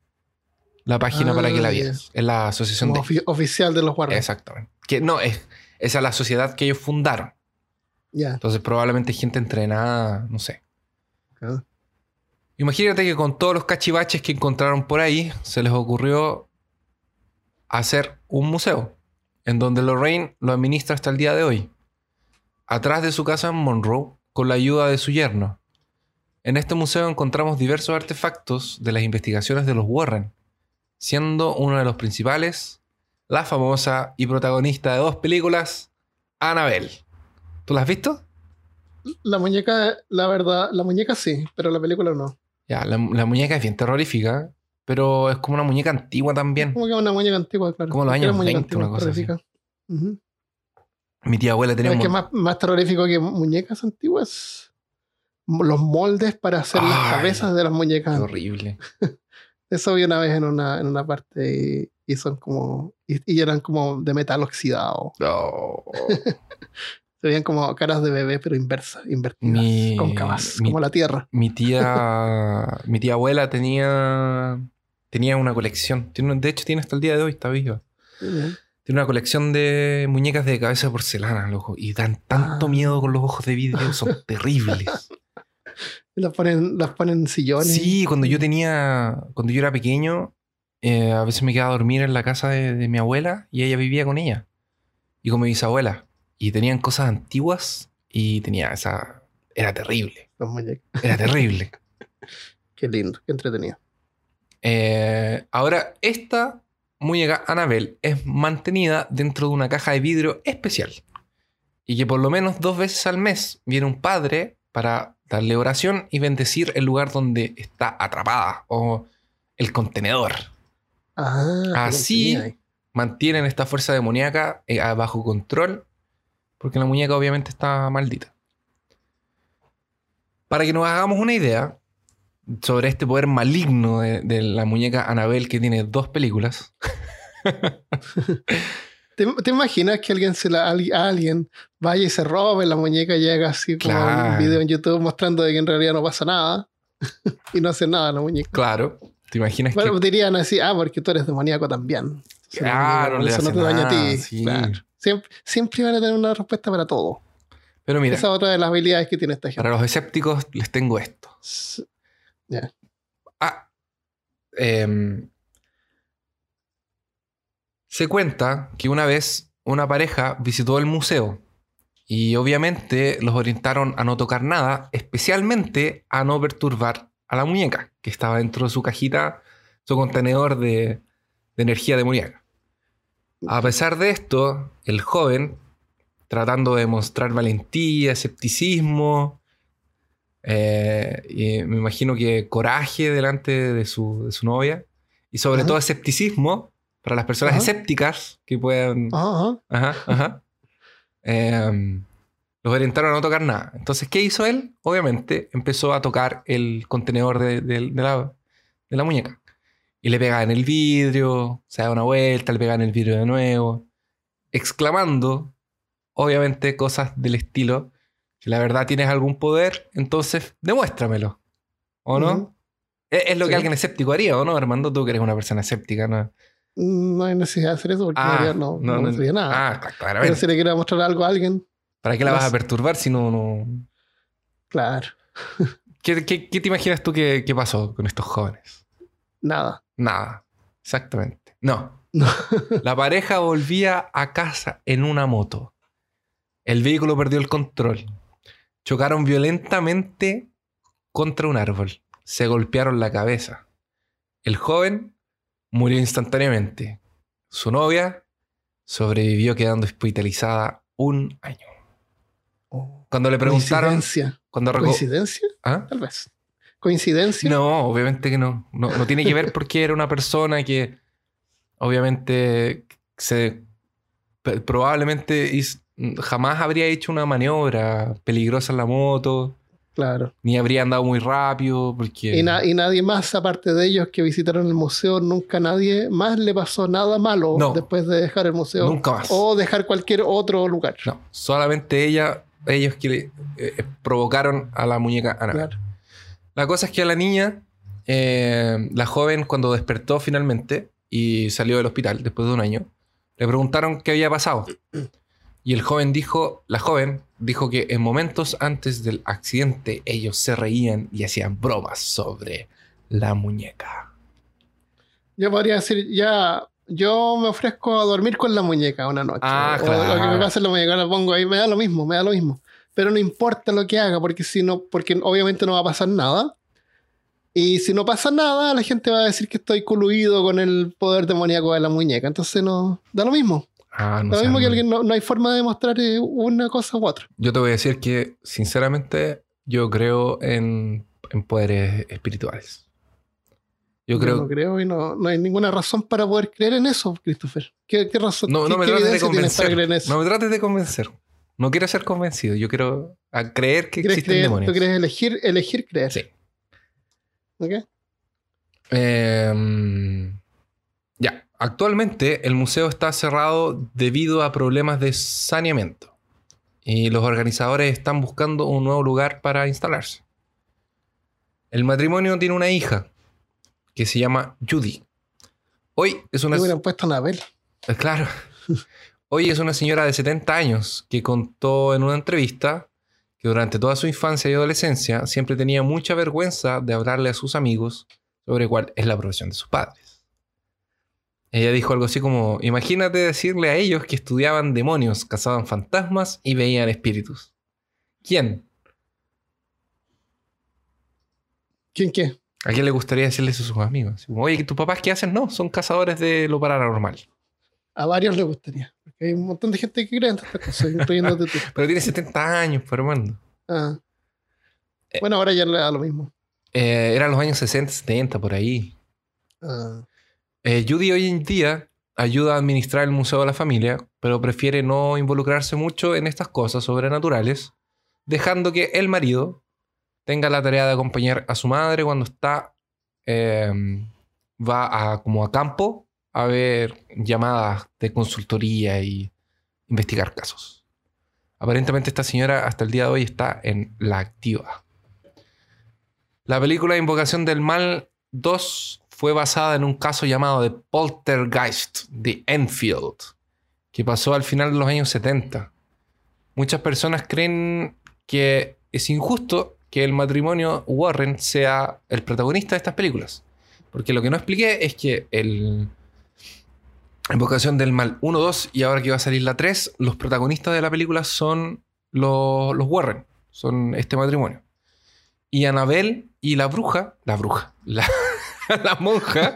la página Ah, para que la ya. vieras. Es la asociación de... ofi- oficial de los guardias. Exactamente. Que no, es, esa es la sociedad que ellos fundaron. Entonces probablemente gente entrenada, no sé. Ah. Imagínate que con todos los cachivaches que encontraron por ahí, se les ocurrió hacer un museo, en donde Lorraine lo administra hasta el día de hoy, atrás de su casa en Monroe, con la ayuda de su yerno. En este museo encontramos diversos artefactos de las investigaciones de los Warren, siendo uno de los principales la famosa y protagonista de dos películas, Annabelle. ¿Tú la has visto? La muñeca, la verdad, la muñeca sí, pero la película no. Ya, la, la muñeca es bien terrorífica, pero es como una muñeca antigua también. Como que una muñeca antigua, claro. Como los años muñeca 20, una cosa así. Mi tía abuela tenía Es un que más, más terrorífico que muñecas antiguas. Los moldes para hacer las Ay, cabezas de las muñecas. horrible. Eso vi una vez en una, en una parte y, y son como. Y, y eran como de metal oxidado. No. Se veían como caras de bebé, pero inversas, invertidas, Mi- cóncavas, mi- como la tierra. Mi tía, mi tía abuela tenía tenía una colección. Tiene, de hecho, tiene hasta el día de hoy, está viva. Tiene una colección de muñecas de cabeza de porcelana, loco. Y dan tanto Ah. miedo con los ojos de vidrio, son terribles. Las ponen, las ponen en sillones. Sí, cuando yo tenía, cuando yo era pequeño, eh, a veces me quedaba a dormir en la casa de, de mi abuela y ella vivía con ella y con mi bisabuela. Y tenían cosas antiguas y tenía esa... Era terrible, Los era terrible. Qué lindo, qué entretenido. Eh, ahora, esta muñeca Annabelle es mantenida dentro de una caja de vidrio especial. Y que por lo menos dos veces al mes viene un padre para darle oración y bendecir el lugar donde está atrapada o el contenedor. Ah, Así ahí. mantienen esta fuerza demoníaca eh, bajo control porque la muñeca obviamente está maldita. Para que nos hagamos una idea sobre este poder maligno de, de la muñeca Annabelle que tiene dos películas. ¿Te, te imaginas que alguien se la, alguien- vaya y se robe la muñeca y llega así como Claro. un video en YouTube mostrando de que en realidad no pasa nada y no hace nada la muñeca? Claro, ¿te imaginas Bueno, que... dirían así, ah, porque tú eres demoníaco también. Claro, le eso no te daña a ti. sí. Claro. Siempre, siempre van a tener una respuesta para todo. Pero mira, Esa es otra de las habilidades que tiene esta gente. para los escépticos les tengo esto. Ah, em, se cuenta que una vez una pareja visitó el museo y obviamente los orientaron a no tocar nada, especialmente a no perturbar a la muñeca que estaba dentro de su cajita, su contenedor de, de energía demoníaca. A pesar de esto, el joven, tratando de mostrar valentía, escepticismo, eh, y me imagino que coraje delante de su, de su novia, y sobre Ajá. todo escepticismo para las personas Ajá. escépticas que puedan Ajá, ajá. Ajá. Em, los orientaron a no tocar nada. Entonces, ¿qué hizo él? Obviamente empezó a tocar el contenedor de, de- de la, de la muñeca. Y le pegaba en el vidrio, se da una vuelta, le pegaba en el vidrio de nuevo, exclamando, obviamente, cosas del estilo, si la verdad tienes algún poder, entonces demuéstramelo. ¿O no? Es, es lo que alguien escéptico haría, ¿o no, Armando? Tú que eres una persona escéptica, ¿no? No hay necesidad de hacer eso porque realidad no, no, mostraría nada. Ah, cl- Pero claramente. si le quiero mostrar algo a alguien, ¿Para qué la vas a perturbar si no, no... claro, ¿Qué, qué, qué te imaginas tú que, que pasó con estos jóvenes? nada. Nada. Exactamente. No. No. La pareja volvía a casa en una moto. El vehículo perdió el control. Chocaron violentamente contra un árbol. Se golpearon la cabeza. El joven murió instantáneamente. Su novia sobrevivió quedando hospitalizada un año. Cuando le preguntaron... Coincidencia. Cuando ¿Coincidencia? ¿Ah? Tal vez. ¿Coincidencia? No, obviamente que no. no. no tiene que ver porque era una persona que obviamente se probablemente jamás habría hecho una maniobra peligrosa en la moto, Claro. ni habría andado muy rápido porque Y, na- y nadie más, aparte de ellos que visitaron el museo, nunca nadie más le pasó nada malo No. después de dejar el museo. nunca más. O dejar cualquier otro lugar. No, solamente ella, ellos que le- eh, provocaron a la muñeca Annabelle. Claro. La cosa es que a la niña, eh, la joven, cuando despertó finalmente y salió del hospital después de un año, le preguntaron qué había pasado. Y el joven dijo, la joven dijo que en momentos antes del accidente ellos se reían y hacían bromas sobre la muñeca. Yo podría decir, ya, yo me ofrezco a dormir con la muñeca una noche. Ah, o, o que claro. me pase la muñeca, la pongo ahí, me da lo mismo, me da lo mismo. Pero no importa lo que haga, porque si no, porque obviamente no va a pasar nada. Y si no pasa nada, la gente va a decir que estoy coluido con el poder demoníaco de la muñeca. Entonces no, da lo mismo. Ah, no lo mismo que alguien no, no hay forma de demostrar eh, una cosa u otra. Yo te voy a decir que, sinceramente, yo creo en, en poderes espirituales. Yo Yo creo... no creo y no, no hay ninguna razón para poder creer en eso, Christopher. ¿Qué, qué razón? No, qué- no me qué trates de convencer. creer en eso? No me trates de convencer. No quiero ser convencido. Yo quiero a creer que ¿Quieres existen creer? demonios. ¿Tú quieres elegir, elegir creer? Sí. ¿Ok? Eh. Actualmente el museo está cerrado debido a problemas de saneamiento. Y los organizadores están buscando un nuevo lugar para instalarse. El matrimonio tiene una hija. que se llama Judy. Hoy es una... Hubieran puesto Anabel. Eh, Claro. Hoy es una señora de 70 años que contó en una entrevista que durante toda su infancia y adolescencia siempre tenía mucha vergüenza de hablarle a sus amigos sobre cuál es la profesión de sus padres. Ella dijo algo así como, imagínate decirle a ellos que estudiaban demonios, cazaban fantasmas y veían espíritus. ¿Quién? ¿Quién qué? ¿A quién le gustaría decirle eso a sus amigos? Oye, ¿tus papás qué hacen? No, son cazadores de lo paranormal. A varios les gustaría. Porque hay un montón de gente que cree en estas cosas, incluyéndote tú. Pero tiene 70 años, pues, hermano. Ah. Bueno, ahora ya le da lo mismo. Eh, eran los años 60, 70, por ahí. Ah. Eh, Judy hoy en día ayuda a administrar el Museo de la Familia, pero prefiere no involucrarse mucho en estas cosas sobrenaturales, dejando que el marido tenga la tarea de acompañar a su madre cuando está eh, va a como a campo a ver llamadas de consultoría y investigar casos. Aparentemente esta señora hasta el día de hoy está en la activa. La película Invocación del Mal 2 fue basada en un caso llamado de Poltergeist de Enfield, que pasó al final de los años 70. Muchas personas creen que es injusto que el matrimonio Warren sea el protagonista de estas películas. Porque lo que no expliqué es que el Invocación del Mal 1, 2 y ahora que va a salir la 3, los protagonistas de la película son los, Warren, son este matrimonio. Y Annabelle y la bruja, la bruja, la, la monja,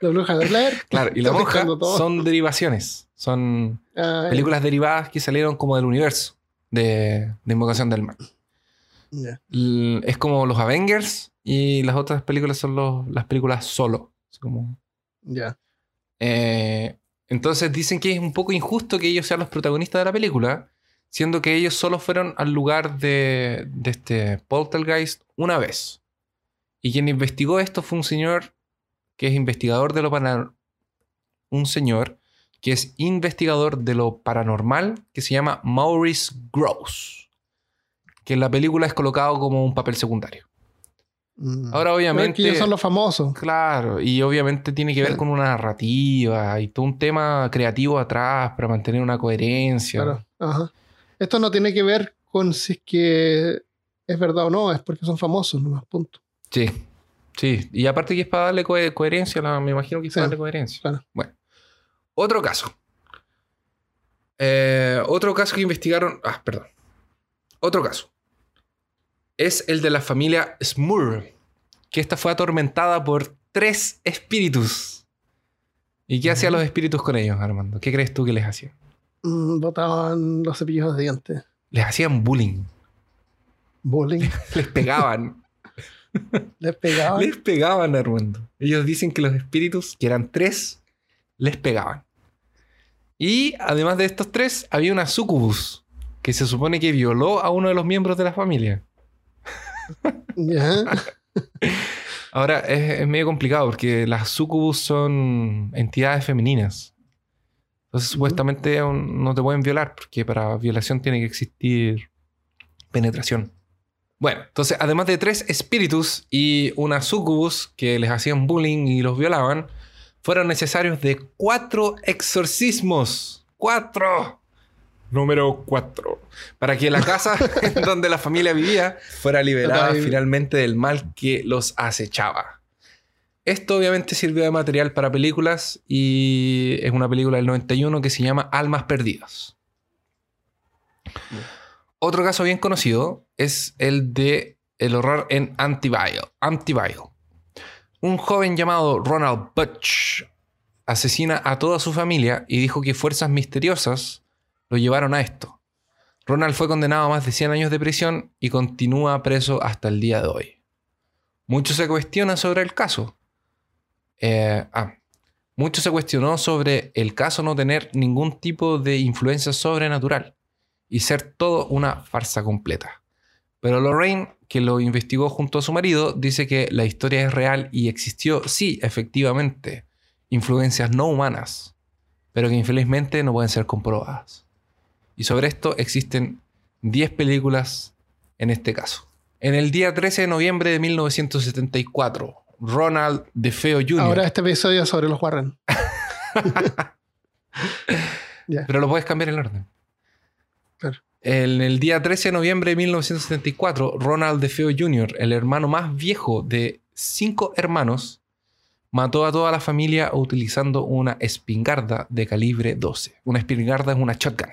La bruja de Blair. claro, y la monja son derivaciones, son Ah, películas derivadas que salieron como del universo de, de Invocación del Mal. Es como los Avengers y las otras películas son los- las películas solo. Es como, Ya. eh, entonces dicen que es un poco injusto que ellos sean los protagonistas de la película, siendo que ellos solo fueron al lugar de, de este Poltergeist una vez. Y quien investigó esto fue un señor que es investigador de lo paranormal. Un señor que es investigador de lo paranormal que se llama Maurice Gross. Que en la película es colocado como un papel secundario. Mm. Ahora, Pero obviamente. que ellos son los famosos. Claro, y obviamente tiene que ver Sí. con una narrativa y todo un tema creativo atrás para mantener una coherencia. Claro. Ajá. Esto no tiene que ver con si es que es verdad o no, es porque son famosos, nomás, punto. Sí, sí. Y aparte que es para darle cohe- coherencia, la- me imagino que es Sí, para darle coherencia. claro. Bueno, otro caso. Eh, otro caso que investigaron. Ah, perdón. Otro caso. Es el de la familia Smurr, que esta fue atormentada por tres espíritus. ¿Y qué hacían los espíritus con ellos, Armando? ¿Qué crees tú que les hacían? Mm, botaban los cepillos de dientes. Les hacían bullying. Bullying. Les pegaban. Les pegaban. les pegaban, Armando. Ellos dicen que los espíritus, que eran tres, les pegaban. Y además de estos tres, había una sucubus que se supone que violó a uno de los miembros de la familia. Ahora es, es medio complicado porque las sucubus son entidades femeninas. Entonces, supuestamente no te pueden violar porque para violación tiene que existir penetración. Bueno, entonces, además de tres espíritus y una sucubus que les hacían bullying y los violaban, fueron necesarios de cuatro exorcismos. ¡Cuatro! Número cuatro. Para que la casa en donde la familia vivía fuera liberada finalmente del mal que los acechaba. Esto obviamente sirvió de material para películas y es una película del 91 que se llama Almas Perdidas. Otro caso bien conocido es el de el horror en. Amityville. Un joven llamado Ronald Butch asesina a toda su familia y dijo que fuerzas misteriosas lo llevaron a esto. Ronald fue condenado a más de 100 años de prisión y continúa preso hasta el día de hoy. Mucho se cuestiona sobre el caso. Eh, ah, mucho se cuestionó sobre el caso no tener ningún tipo de influencia sobrenatural y ser todo una farsa completa. Pero Lorraine, que lo investigó junto a su marido, dice que la historia es real y existió, sí, efectivamente, influencias no humanas, pero que infelizmente no pueden ser comprobadas. Y sobre esto existen 10 películas en este caso. En el día 13 de noviembre de 1974, Ronald DeFeo Jr. Ahora este episodio es sobre los Warren. ya. Pero lo puedes cambiar el orden. En el día 13 de noviembre de 1974, Ronald DeFeo Jr., el hermano más viejo de cinco hermanos, mató a toda la familia utilizando una espingarda de calibre 12. Una espingarda es una shotgun.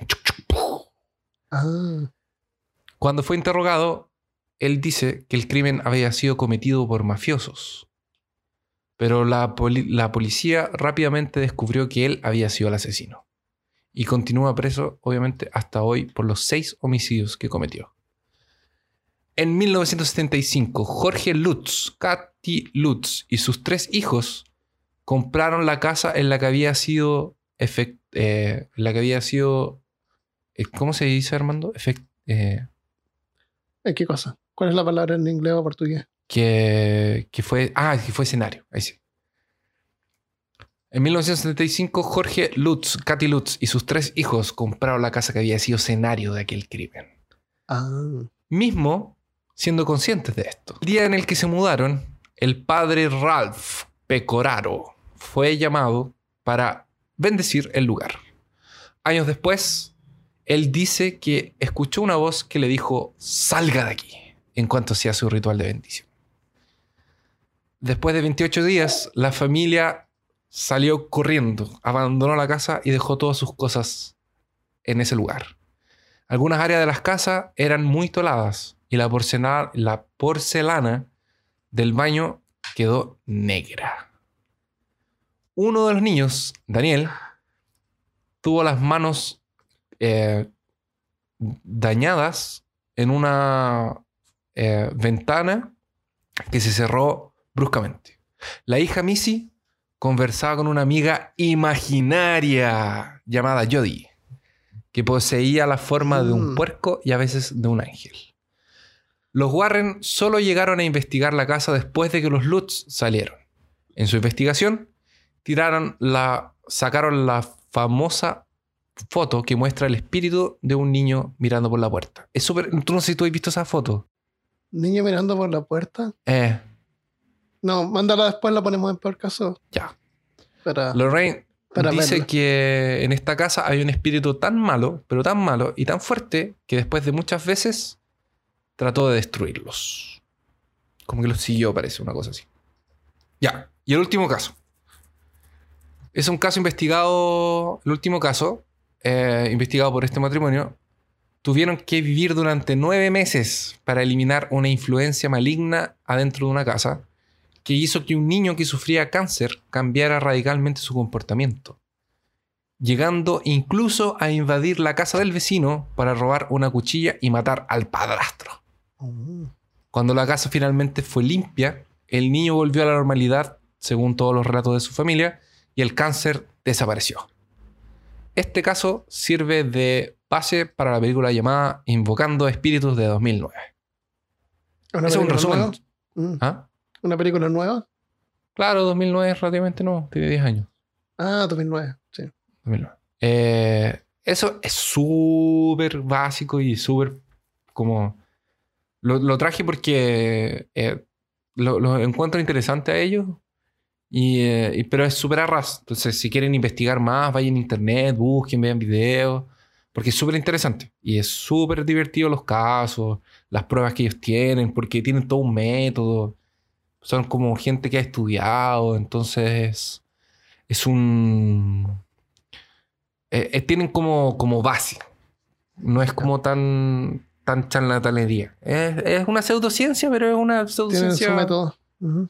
Ah, Cuando fue interrogado, él dice que el crimen había sido cometido por mafiosos. Pero la, poli- la policía rápidamente descubrió que él había sido el asesino. Y continúa preso, obviamente, hasta hoy por los seis homicidios que cometió. En 1975, Jorge Lutz, Katy Lutz y sus tres hijos compraron la casa en la que había sido efect- eh, en la que había sido eh, ¿cómo se dice Armando? Efect- ¿eh, ¿Qué cosa? ¿Cuál es la palabra en inglés o portugués? que, que fue. Ah, que fue escenario. Ahí sí. En 1975, Jorge Lutz, Katy Lutz y sus tres hijos compraron la casa que había sido escenario de aquel crimen. Ah, Mismo siendo conscientes de esto. El día en el que se mudaron, el padre Ralph Pecoraro fue llamado para bendecir el lugar. Años después, él dice que escuchó una voz que le dijo, salga de aquí, en cuanto hacía su ritual de bendición. Después de 28 días, la familia salió corriendo, abandonó la casa y dejó todas sus cosas en ese lugar. Algunas áreas de las casas eran muy toladas y la porcelana, la porcelana del baño quedó negra. Uno de los niños, Daniel, tuvo las manos eh, dañadas en una eh, ventana que se cerró bruscamente. La hija Missy conversaba con una amiga imaginaria llamada Jodie, que poseía la forma de un Mm. puerco y a veces de un ángel. Los Warren solo llegaron a investigar la casa después de que los Lutz salieron. En su investigación, tiraron la, sacaron la famosa foto que muestra el espíritu de un niño mirando por la puerta. Es súper. Tú no sé si tú has visto esa foto. niño mirando por la puerta. Eh, No, mándala después, la ponemos en peor caso. ya. Para, Lorraine Para dice verla. que en esta casa hay un espíritu tan malo, pero tan malo y tan fuerte que después de muchas veces trató de destruirlos. Como que los siguió, parece, una cosa así. Ya. Y el último caso. Es un caso investigado, el último caso, eh, investigado por este matrimonio. Tuvieron que vivir durante nueve meses para eliminar una influencia maligna adentro de una casa que hizo que un niño que sufría cáncer cambiara radicalmente su comportamiento, llegando incluso a invadir la casa del vecino para robar una cuchilla y matar al padrastro. Mm. Cuando la casa finalmente fue limpia, el niño volvió a la normalidad, según todos los relatos de su familia, y el cáncer desapareció. Este caso sirve de base para la película llamada Invocando Espíritus de 2009. ¿Una Es un resumen. Mm. ¿Ah? ¿Una película nueva? Claro, 2009 es relativamente nuevo, tiene 10 años. Ah, 2009. Sí. 2009. Eh, eso es súper básico y súper como... Lo, lo traje porque eh, lo, lo encuentro interesante a ellos, y, eh, y- pero es súper arras. Entonces, si quieren investigar más, vayan a internet, busquen, vean videos, porque es súper interesante. Y es súper divertido los casos, las pruebas que ellos tienen, porque tienen todo un método. Son como gente que ha estudiado, entonces es un... eh, eh, tienen como, como base. No es como tan, tan charlatanería. Es, es una pseudociencia, pero es una Tienen pseudociencia... su método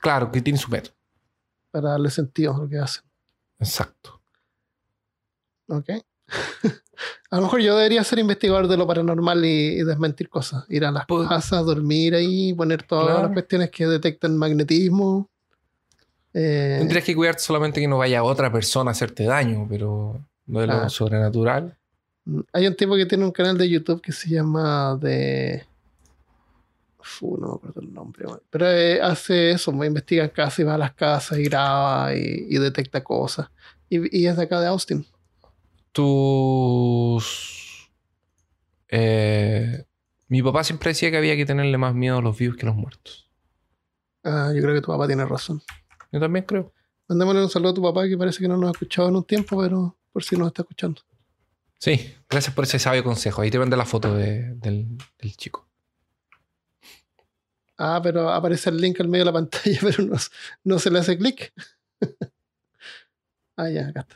Claro, que tiene su método. para darle sentido a lo que hacen. Exacto. Ok. a lo mejor yo debería ser investigador de lo paranormal y, y desmentir cosas. Ir a las Pues- casas, dormir ahí, poner todas Claro. las cuestiones que detectan magnetismo. Eh, Tendrías que cuidarte solamente que no vaya otra persona a hacerte daño, pero no de lo sobrenatural. Hay un tipo que tiene un canal de YouTube que se llama de. No me acuerdo el nombre. Pero eh, hace eso, me investiga en casa y va a las casas y graba y, y detecta cosas. Y, y es de acá de Austin. Tus. eh, mi papá siempre decía que había que tenerle más miedo a los vivos que a los muertos. Ah, yo creo que tu papá tiene razón. Yo también creo. Mandémosle un saludo a tu papá que parece que no nos ha escuchado en un tiempo, pero por si nos está escuchando. Sí, gracias por ese sabio consejo. Ahí te mandé la foto de- del, del chico. Ah, pero aparece el link al medio de la pantalla, pero no, no se le hace clic. ah, ya, acá está.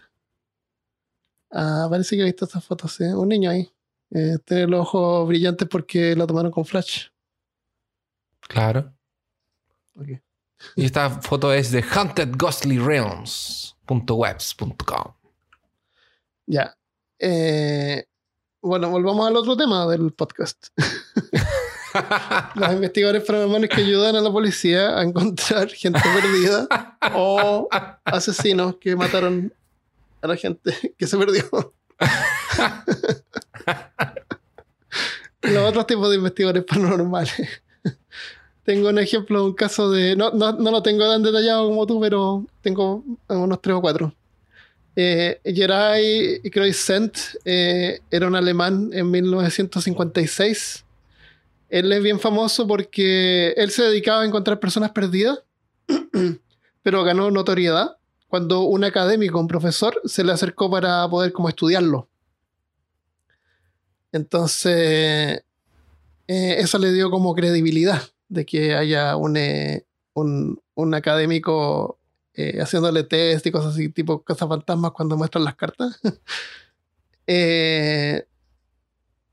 Ah, parece que he visto estas fotos, ¿sí? Un niño ahí. Eh, tiene los ojos brillantes porque lo tomaron con flash. Claro. Ok. Y esta foto es de huntedghostlyrealms.webs.com. Ya. Eh, bueno, volvamos al otro tema del podcast. Los investigadores paranormales que ayudan a la policía a encontrar gente perdida o asesinos que mataron a la gente que se perdió. Los otros tipos de investigadores paranormales. Tengo un ejemplo un caso de. No, no, no lo tengo tan detallado como tú, pero tengo unos tres o cuatro. Eh, Geray Croissant eh, era un alemán en 1956. Él es bien famoso porque él se dedicaba a encontrar personas perdidas, pero ganó notoriedad cuando un académico, un profesor, se le acercó para poder como estudiarlo. Entonces, eh, eso le dio como credibilidad de que haya un, eh, un, un académico eh, haciéndole test y cosas así, tipo cosas fantasmas cuando muestran las cartas. Eh,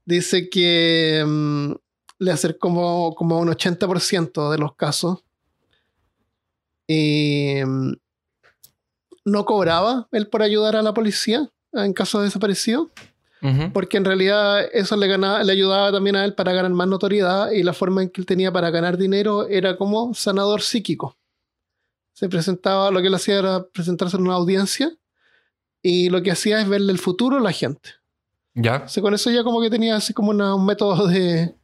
dice que mm, le acercó como, como un 80% de los casos. Y mm, no cobraba él por ayudar a la policía en caso de desaparecido, porque en realidad eso le, ganaba, le ayudaba también a él para ganar más notoriedad y la forma en que él tenía para ganar dinero era como sanador psíquico. Se presentaba, lo que él hacía era presentarse en una audiencia y lo que hacía es verle el futuro a la gente. Ya. Con eso ya como que tenía así como una- un método de,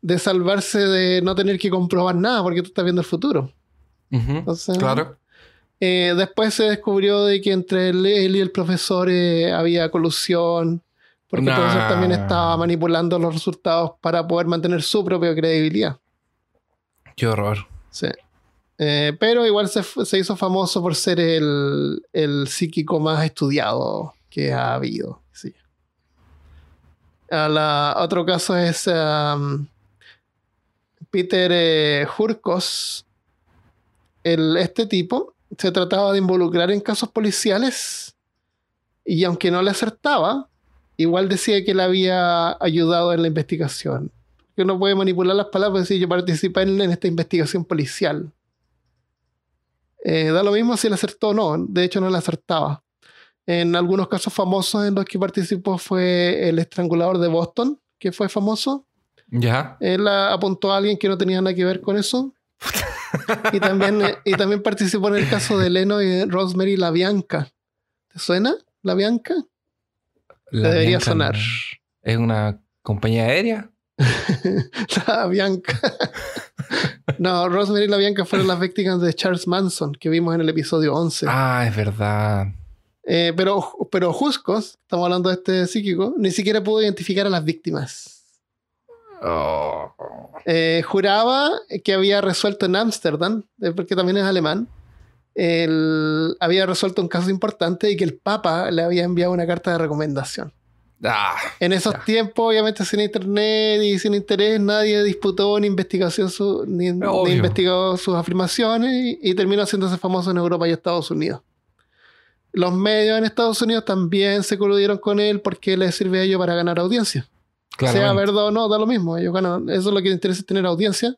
de salvarse de no tener que comprobar nada porque tú estás viendo el futuro. Entonces, Claro. Eh, después se descubrió de que entre él, él y el profesor eh, había colusión, porque el profesor también estaba manipulando los resultados para poder mantener su propia credibilidad. Qué horror. Sí. Eh, pero igual se, se hizo famoso por ser el, el psíquico más estudiado que ha habido. Sí. A la- otro caso es um, Peter Hurkos. El, este tipo se trataba de involucrar en casos policiales y aunque no le acertaba, igual decía que le había ayudado en la investigación. Que uno puede manipular las palabras y decir yo participé en, en esta investigación policial. Eh, da lo mismo si le acertó o no, de hecho no le acertaba. En algunos casos famosos en los que participó fue el estrangulador de Boston, que fue famoso. Ya. Él apuntó a alguien que no tenía nada que ver con eso. y, también, eh, y también participó en el caso de Leno y Rosemary La Bianca. ¿Te suena? La Bianca. Te La debería Bianca sonar. ¿Es una compañía aérea? La Bianca. no, Rosemary y La Bianca fueron las víctimas de Charles Manson que vimos en el episodio 11. Ah, es verdad. Eh, pero, pero Juscos, estamos hablando de este psíquico, ni siquiera pudo identificar a las víctimas. Oh. Eh, juraba que había resuelto en Ámsterdam, eh, porque también es alemán, el- había resuelto un caso importante y que el Papa le había enviado una carta de recomendación. Ah, En esos Ya. tiempos, obviamente sin internet y sin interés, nadie disputó ni, investigación su- ni, ni investigó sus afirmaciones y, y terminó haciéndose famoso en Europa y Estados Unidos. Los medios en Estados Unidos también se coludieron con él porque les sirve a ellos para ganar audiencia. Sea verdad o no, da lo mismo. Ellos ganan. Eso es lo que les interesa es tener audiencia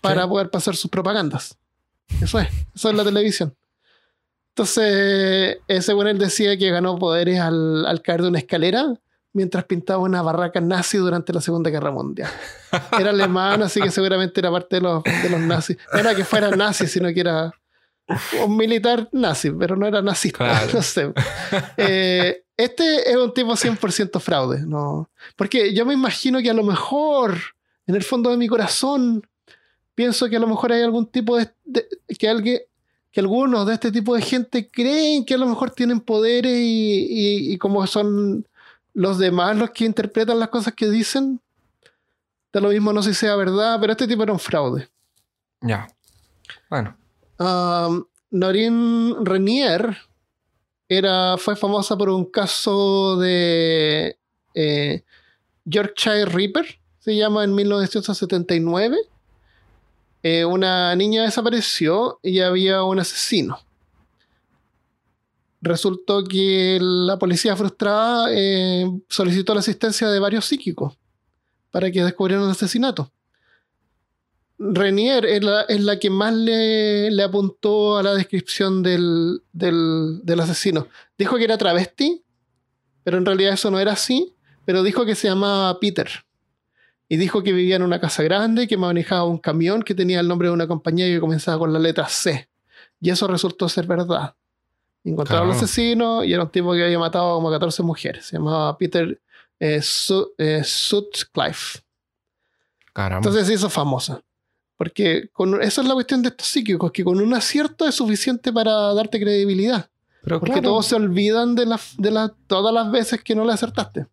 para Sí. poder pasar sus propagandas. Eso es. Eso es la televisión. Entonces, ese bueno él decía que ganó poderes al, al caer de una escalera mientras pintaba una barraca nazi durante la Segunda Guerra Mundial. Era alemán, así que seguramente era parte de los, de los nazis. No era que fuera nazi, sino que era un militar nazi, pero no era nazista. Claro. No sé. Eh, este es un tipo 100% fraude, ¿no? Porque yo me imagino que a lo mejor, en el fondo de mi corazón, pienso que a lo mejor hay algún tipo de... de- que alguien que algunos de este tipo de gente creen que a lo mejor tienen poderes y, y- y como son los demás los que interpretan las cosas que dicen, da lo mismo no sé si sea verdad, pero este tipo era un fraude. Ya. Bueno. Um, Noreen Renier era, fue famosa por un caso de eh, Yorkshire Reaper, se llama en 1979. Eh, una niña desapareció y había un asesino. Resultó que la policía frustrada eh, solicitó la asistencia de varios psíquicos para que descubrieran el asesinato. Renier es la, es la que más le, le apuntó a la descripción del, del, del asesino. Dijo que era travesti, pero en realidad eso no era así, pero dijo que se llamaba Peter. Y dijo que vivía en una casa grande, que manejaba un camión que tenía el nombre de una compañía que comenzaba con la letra C. Y eso resultó ser verdad. Encontraron al Claro. asesino y era un tipo que había matado como 14 mujeres. Se llamaba Peter eh, Su- eh, Sutcliffe. Entonces se hizo famosa. Porque con, eso es la cuestión de estos psíquicos, que con un acierto es suficiente para darte credibilidad. Pero Porque claro, todos se olvidan de, todas las veces que no le acertaste.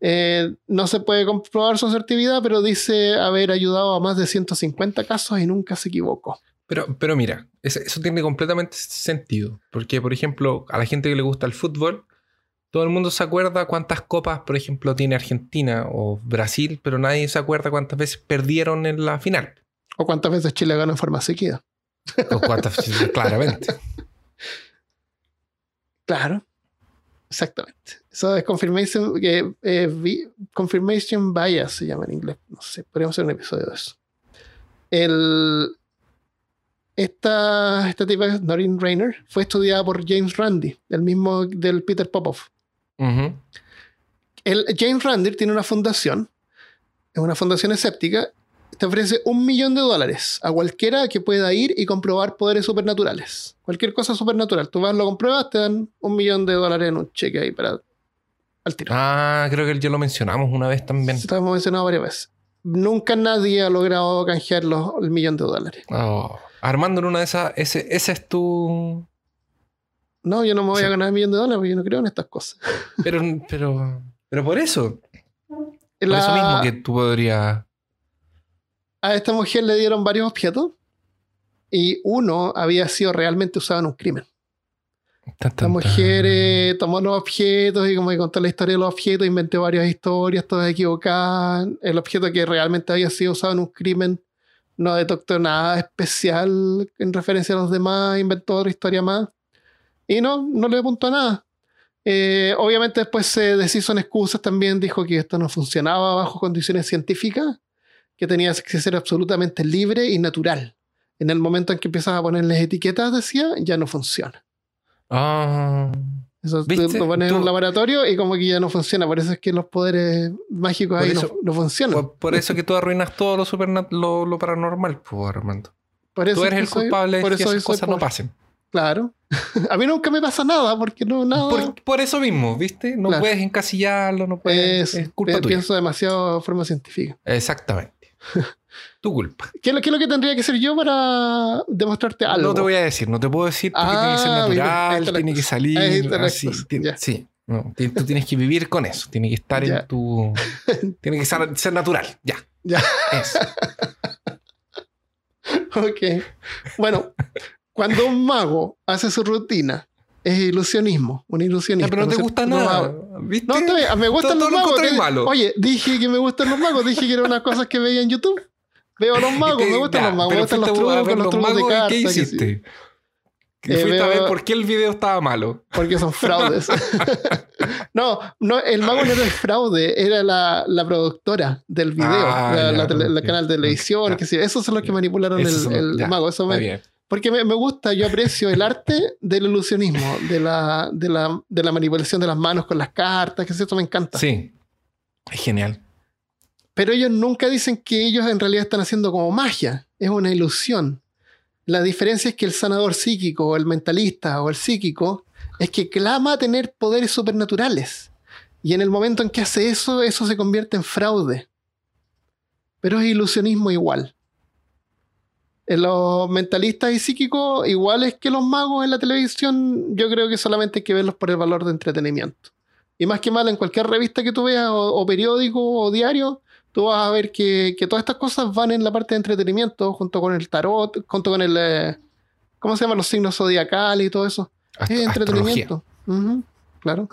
Eh, no se puede comprobar su asertividad, pero dice haber ayudado a más de 150 casos y nunca se equivocó. Pero, pero mira, eso, eso tiene completamente sentido. Porque, por ejemplo, a la gente que le gusta el fútbol, todo el mundo se acuerda cuántas copas, por ejemplo, tiene Argentina o Brasil, pero nadie se acuerda cuántas veces perdieron en la final. O cuántas veces Chile ganó en forma seguida. O cuántas, claramente. Claro. Exactamente. Eso es confirmation, que, eh, confirmation bias se llama en inglés. No sé, podríamos hacer un episodio de eso. El, esta, esta tipa, Noreen Rayner, fue estudiada por James Randi, el mismo del Peter Popoff. El, James Randi tiene una fundación, es una fundación escéptica, te ofrece un millón de dólares a cualquiera que pueda ir y comprobar poderes supernaturales. Cualquier cosa supernatural. Tú vas, lo compruebas, te dan un millón de dólares en un cheque ahí para al tiro. Ah, creo que ya lo mencionamos una vez también. Esto hemos mencionado varias veces. Nunca nadie ha logrado canjear los, el millón de dólares. Oh, Armando, en una de esas, ese, ese es tu. No, yo no me voy a ganar el millón de dólares porque yo no creo en estas cosas. Pero, pero, pero por eso. Por La- eso mismo que tú podrías. A esta mujer le dieron varios objetos y uno había sido realmente usado en un crimen. La mujer eh, tomó los objetos y como que contó la historia de los objetos, inventó varias historias, todas equivocadas. El objeto que realmente había sido usado en un crimen no detectó nada especial en referencia a los demás, inventó otra historia más. Y no, no le apuntó a nada. Eh, obviamente después se deshizo en excusas también, dijo que esto no funcionaba bajo condiciones científicas, que tenía que ser absolutamente libre y natural. En el momento en que empiezas a ponerles etiquetas, decía, ya no funciona. Ah. Eso lo pones en un laboratorio y como que ya no funciona. Por eso es que los poderes mágicos Por ahí no, eso- no funcionan. Por, por eso que tú arruinas todo lo, lo, lo paranormal, pues, Armando. Por eso Tú es eres el soy- culpable por de que esas cosas no pasen. Claro. A mí nunca me pasa nada porque no, nada. Por, por eso mismo, ¿viste? No Claro. puedes encasillarlo, no puedes. es, es culpa pi- tuya. pienso demasiado de forma científica. Exactamente. tu culpa. ¿Qué es, lo, qué es lo que tendría que hacer yo para demostrarte algo? No te voy a decir, no te puedo decir porque Ah, tiene que ser ahí natural, tiene que salir. Así, tiene- sí. No, tú tienes que vivir con eso. Tiene que estar Ya. en tu. tiene que ser, ser natural. Ya. Ya. Eso. Ok. Bueno, cuando un mago hace su rutina, es ilusionismo, un ilusionista. Ya, pero no te gusta nada. No, ¿Viste? No, está bien, me gustan Todo- los todo magos. malo. Oye, dije que me gustan los magos, dije que eran unas cosas que veía en YouTube. Veo a los magos, me gustan los magos, me gustan los trucos, ver los trucos de magos cartas. ¿Qué hiciste? Que Eh, fuiste a ver por qué el video estaba malo. porque son fraudes. no, no, el mago no era el fraude, era la, la productora del video, Ah, la, ya, la canal de televisión, que sí, esos son los que manipularon el, el mago. Eso Está me, bien. Porque me, me gusta, yo aprecio el arte del ilusionismo, de la, de, la, de la manipulación de las manos con las cartas, que eso me encanta. Sí. Es genial. Pero ellos nunca dicen que ellos en realidad están haciendo como magia, es una ilusión. La diferencia es que el sanador psíquico, o el mentalista, o el psíquico, es que clama tener poderes supernaturales. Y en el momento en que hace eso, eso se convierte en fraude. Pero es ilusionismo igual. En los mentalistas y psíquicos, iguales que los magos en la televisión, yo creo que solamente hay que verlos por el valor de entretenimiento. Y más que mal, en cualquier revista que tú veas, o, o periódico, o diario, tú vas a ver que, que todas estas cosas van en la parte de entretenimiento, junto con el tarot, junto con el. eh, ¿Cómo se llaman los signos zodiacales y todo eso? Ast- Es entretenimiento. Claro.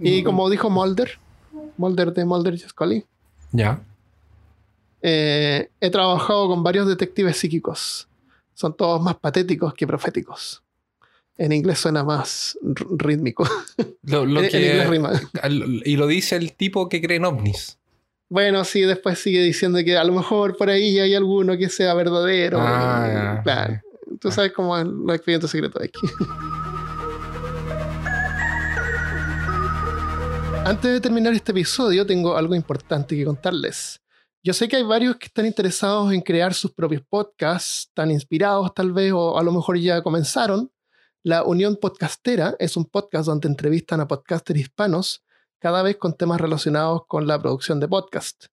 Y como dijo Mulder, Mulder de Mulder y Scully, Ya. Eh, he trabajado con varios detectives psíquicos. Son todos más patéticos que proféticos. En inglés suena más rítmico. Lo, lo En- inglés rima. y lo dice el tipo que cree en ovnis. Bueno, sí, después sigue diciendo que a lo mejor por ahí hay alguno que sea verdadero. Ah, Eh, claro. Tú sabes cómo es los expedientes secretos aquí. Antes de terminar este episodio, tengo algo importante que contarles. Yo sé que hay varios que están interesados en crear sus propios podcasts, tan inspirados tal vez, o a lo mejor ya comenzaron. La Unión Podcastera es un podcast donde entrevistan a podcasters hispanos, cada vez con temas relacionados con la producción de podcast.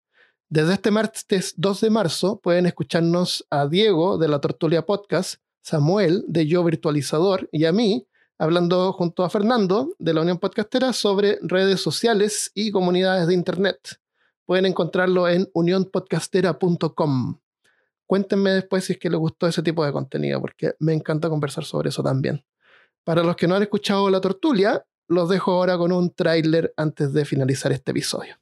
Desde este martes 2 de marzo pueden escucharnos a Diego de la Tortulia Podcast, Samuel de Yo Virtualizador y a mí hablando junto a Fernando de la Unión Podcastera sobre redes sociales y comunidades de Internet. Pueden encontrarlo en unionpodcastera.com. Cuéntenme después si es que les gustó ese tipo de contenido, porque me encanta conversar sobre eso también. Para los que no han escuchado La Tortulia, los dejo ahora con un tráiler antes de finalizar este episodio.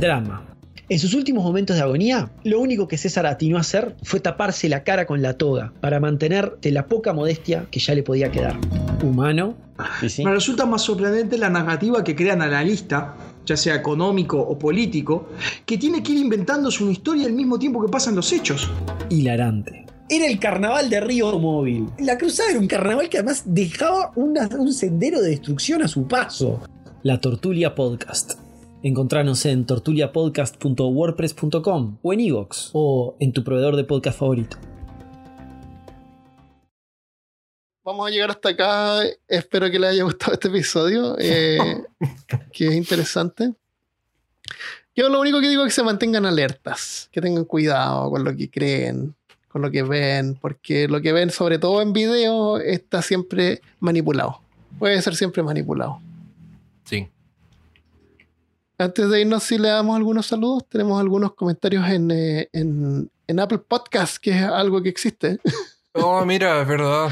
Drama. En sus últimos momentos de agonía, lo único que César atinó a hacer fue taparse la cara con la toga para mantener de la poca modestia que ya le podía quedar. Humano. Me resulta más sorprendente la narrativa que crea el analista, ya sea económico o político, que tiene que ir inventándose una historia al mismo tiempo que pasan los hechos. Hilarante. Era el carnaval de Río Móvil. La cruzada era un carnaval que además dejaba una- un sendero de destrucción a su paso. La Tortulia Podcast. Encontranos en tortuliapodcast.wordpress.com o en iVoox o en tu proveedor de podcast favorito. Vamos a llegar hasta acá. Espero que les haya gustado este episodio, eh, que es interesante. Yo lo único que digo es que se mantengan alertas, que tengan cuidado con lo que creen, con lo que ven, porque lo que ven, sobre todo en video, está siempre manipulado. Puede ser siempre manipulado. Sí. Antes de irnos, si le damos algunos saludos, tenemos algunos comentarios en, eh, en, en Apple Podcast, que es algo que existe. Oh, mira, es verdad.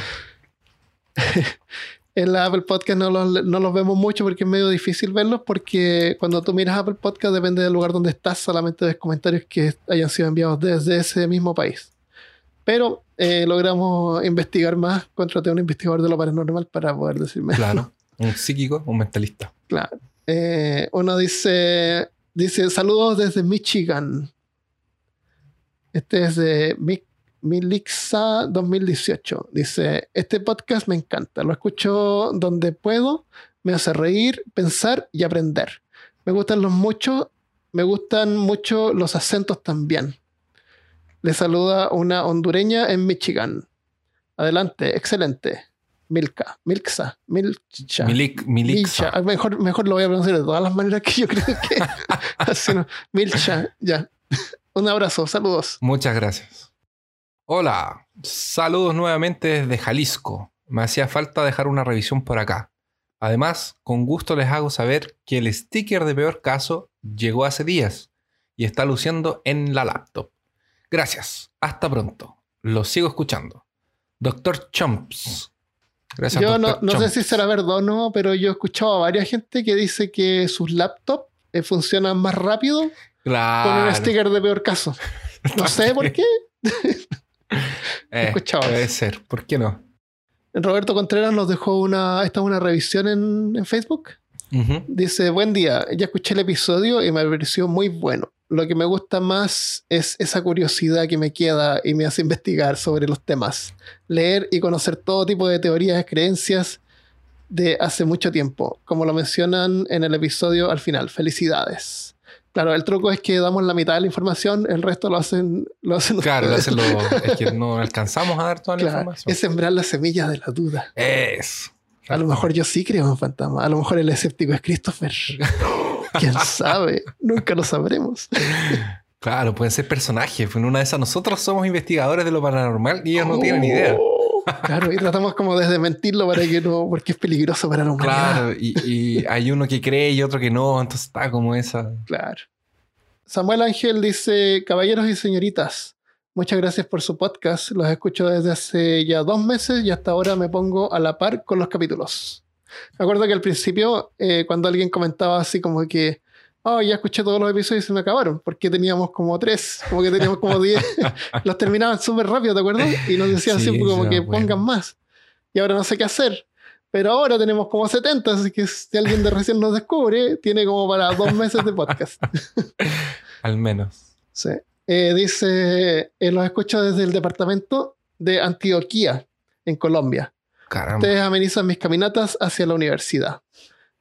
En la Apple Podcast no los, no los vemos mucho porque es medio difícil verlos porque cuando tú miras Apple Podcast depende del lugar donde estás, solamente ves comentarios que hayan sido enviados desde ese mismo país. Pero eh, logramos investigar más, contraté a un investigador de lo paranormal para poder decirme. Claro. Un psíquico, un mentalista. Claro. Eh, uno dice, dice, saludos desde Michigan. Este es de Mi- Milixa 2018. Dice, este podcast me encanta. Lo escucho donde puedo. Me hace reír, pensar y aprender. Me gustan los mucho. Me gustan mucho los acentos también. Le saluda una hondureña en Michigan. Adelante, excelente. Milka, Milxa, Milcha. Milik, Miliksa. Milcha. Mejor, mejor lo voy a pronunciar de todas las maneras que yo creo que. Así no. Milcha, ya. Un abrazo, saludos. Muchas gracias. Hola, saludos nuevamente desde Jalisco. Me hacía falta dejar una revisión por acá. Además, con gusto les hago saber que el sticker de peor caso llegó hace días y está luciendo en la laptop. Gracias. Hasta pronto. Lo sigo escuchando. Doctor Chomps. Gracias, yo no, Dr. no sé si será verdad o no, pero yo he escuchado a varias gente que dice que sus laptops eh, funcionan más rápido con un sticker de peor caso. No sé por qué. Eh, escuchado. Debe ser. ¿Por qué no? Roberto Contreras nos dejó una. Esta es una revisión en, en Facebook. Dice, buen día, ya escuché el episodio y me pareció muy bueno. Lo que me gusta más es esa curiosidad que me queda y me hace investigar sobre los temas. Leer y conocer todo tipo de teorías, creencias de hace mucho tiempo, como lo mencionan en el episodio al final. Felicidades. Claro, el truco es que damos la mitad de la información, el resto lo hacen, lo hacen Claro, lo hacen los- es que no alcanzamos a dar toda la Claro, información. es sembrar la semilla de la duda. Eso. A lo mejor yo sí creo en fantasmas. A lo mejor el escéptico es Christopher. ¿Quién sabe? Nunca lo sabremos. Claro, pueden ser personajes. En una de esas nosotros somos investigadores de lo paranormal y ellos no tienen idea. Claro, y tratamos como de desmentirlo para que no, porque es peligroso para la humanidad. Claro, y, y hay uno que cree y otro que no, entonces está como esa. Claro. Samuel Ángel dice, caballeros y señoritas, muchas gracias por su podcast. Los escucho desde hace ya dos meses y hasta ahora me pongo a la par con los capítulos. Me acuerdo que al principio, eh, cuando alguien comentaba así como que, oh, ya escuché todos los episodios y se me acabaron, porque teníamos como tres, como que teníamos como diez, los terminaban súper rápido, ¿te acuerdas? Y nos decían Sí, siempre como que acuerdo. pongan más. Y ahora no sé qué hacer. Pero ahora tenemos como 70, así que si alguien de recién nos descubre, tiene como para dos meses de podcast. Al menos. Sí. Eh, dice, eh, los escucho desde el departamento de Antioquía, en Colombia. Caramba. Ustedes amenizan mis caminatas hacia la universidad.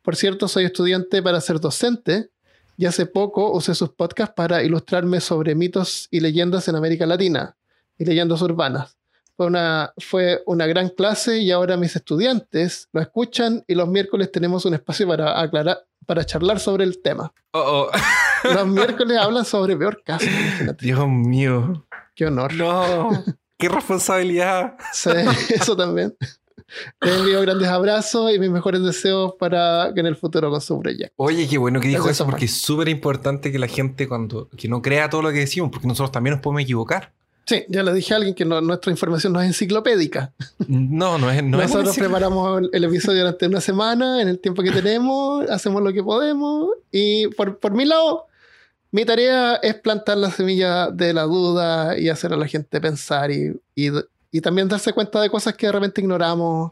Por cierto, soy estudiante para ser docente y hace poco usé sus podcasts para ilustrarme sobre mitos y leyendas en América Latina y leyendas urbanas. Fue una, fue una gran clase y ahora mis estudiantes lo escuchan y los miércoles tenemos un espacio para aclarar, para charlar sobre el tema. Oh, oh. Los miércoles hablan sobre peor caso, imagínate. Dios mío. Qué honor. No. Qué responsabilidad. Sí, eso también. Les envío grandes abrazos y mis mejores deseos para que en el futuro con su proyecto. Oye, qué bueno que dijo Gracias, eso, porque es súper importante que la gente cuando que no crea todo lo que decimos, porque nosotros también nos podemos equivocar. Sí, ya le dije a alguien que no- nuestra información no es enciclopédica. No, no es. No Nosotros preparamos el, el episodio durante una semana, en el tiempo que tenemos, hacemos lo que podemos. Y por, por mi lado, mi tarea es plantar la semilla de la duda y hacer a la gente pensar y, y, y también darse cuenta de cosas que de repente ignoramos,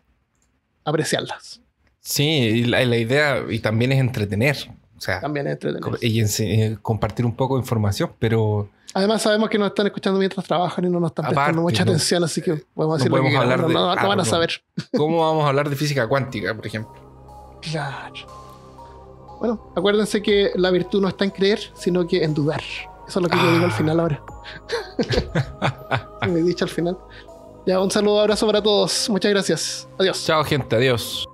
apreciarlas. Sí, y la, la idea y también es entretener. O sea, También es entretenido. y eh, compartir un poco de información, pero Además sabemos que nos están escuchando mientras trabajan y no nos están prestando mucha no- atención, así que podemos decir lo podemos que queramos, hablar no, de- no- no claro, van a no. saber. ¿cómo vamos a hablar de física cuántica, por ejemplo? Claro. Bueno, acuérdense que la virtud no está en creer, sino que en dudar. Eso es lo que yo digo al Ah. final ahora. Me he dicho al final. Ya, un saludo, abrazo para todos. Muchas gracias. Adiós. Chao, gente, adiós.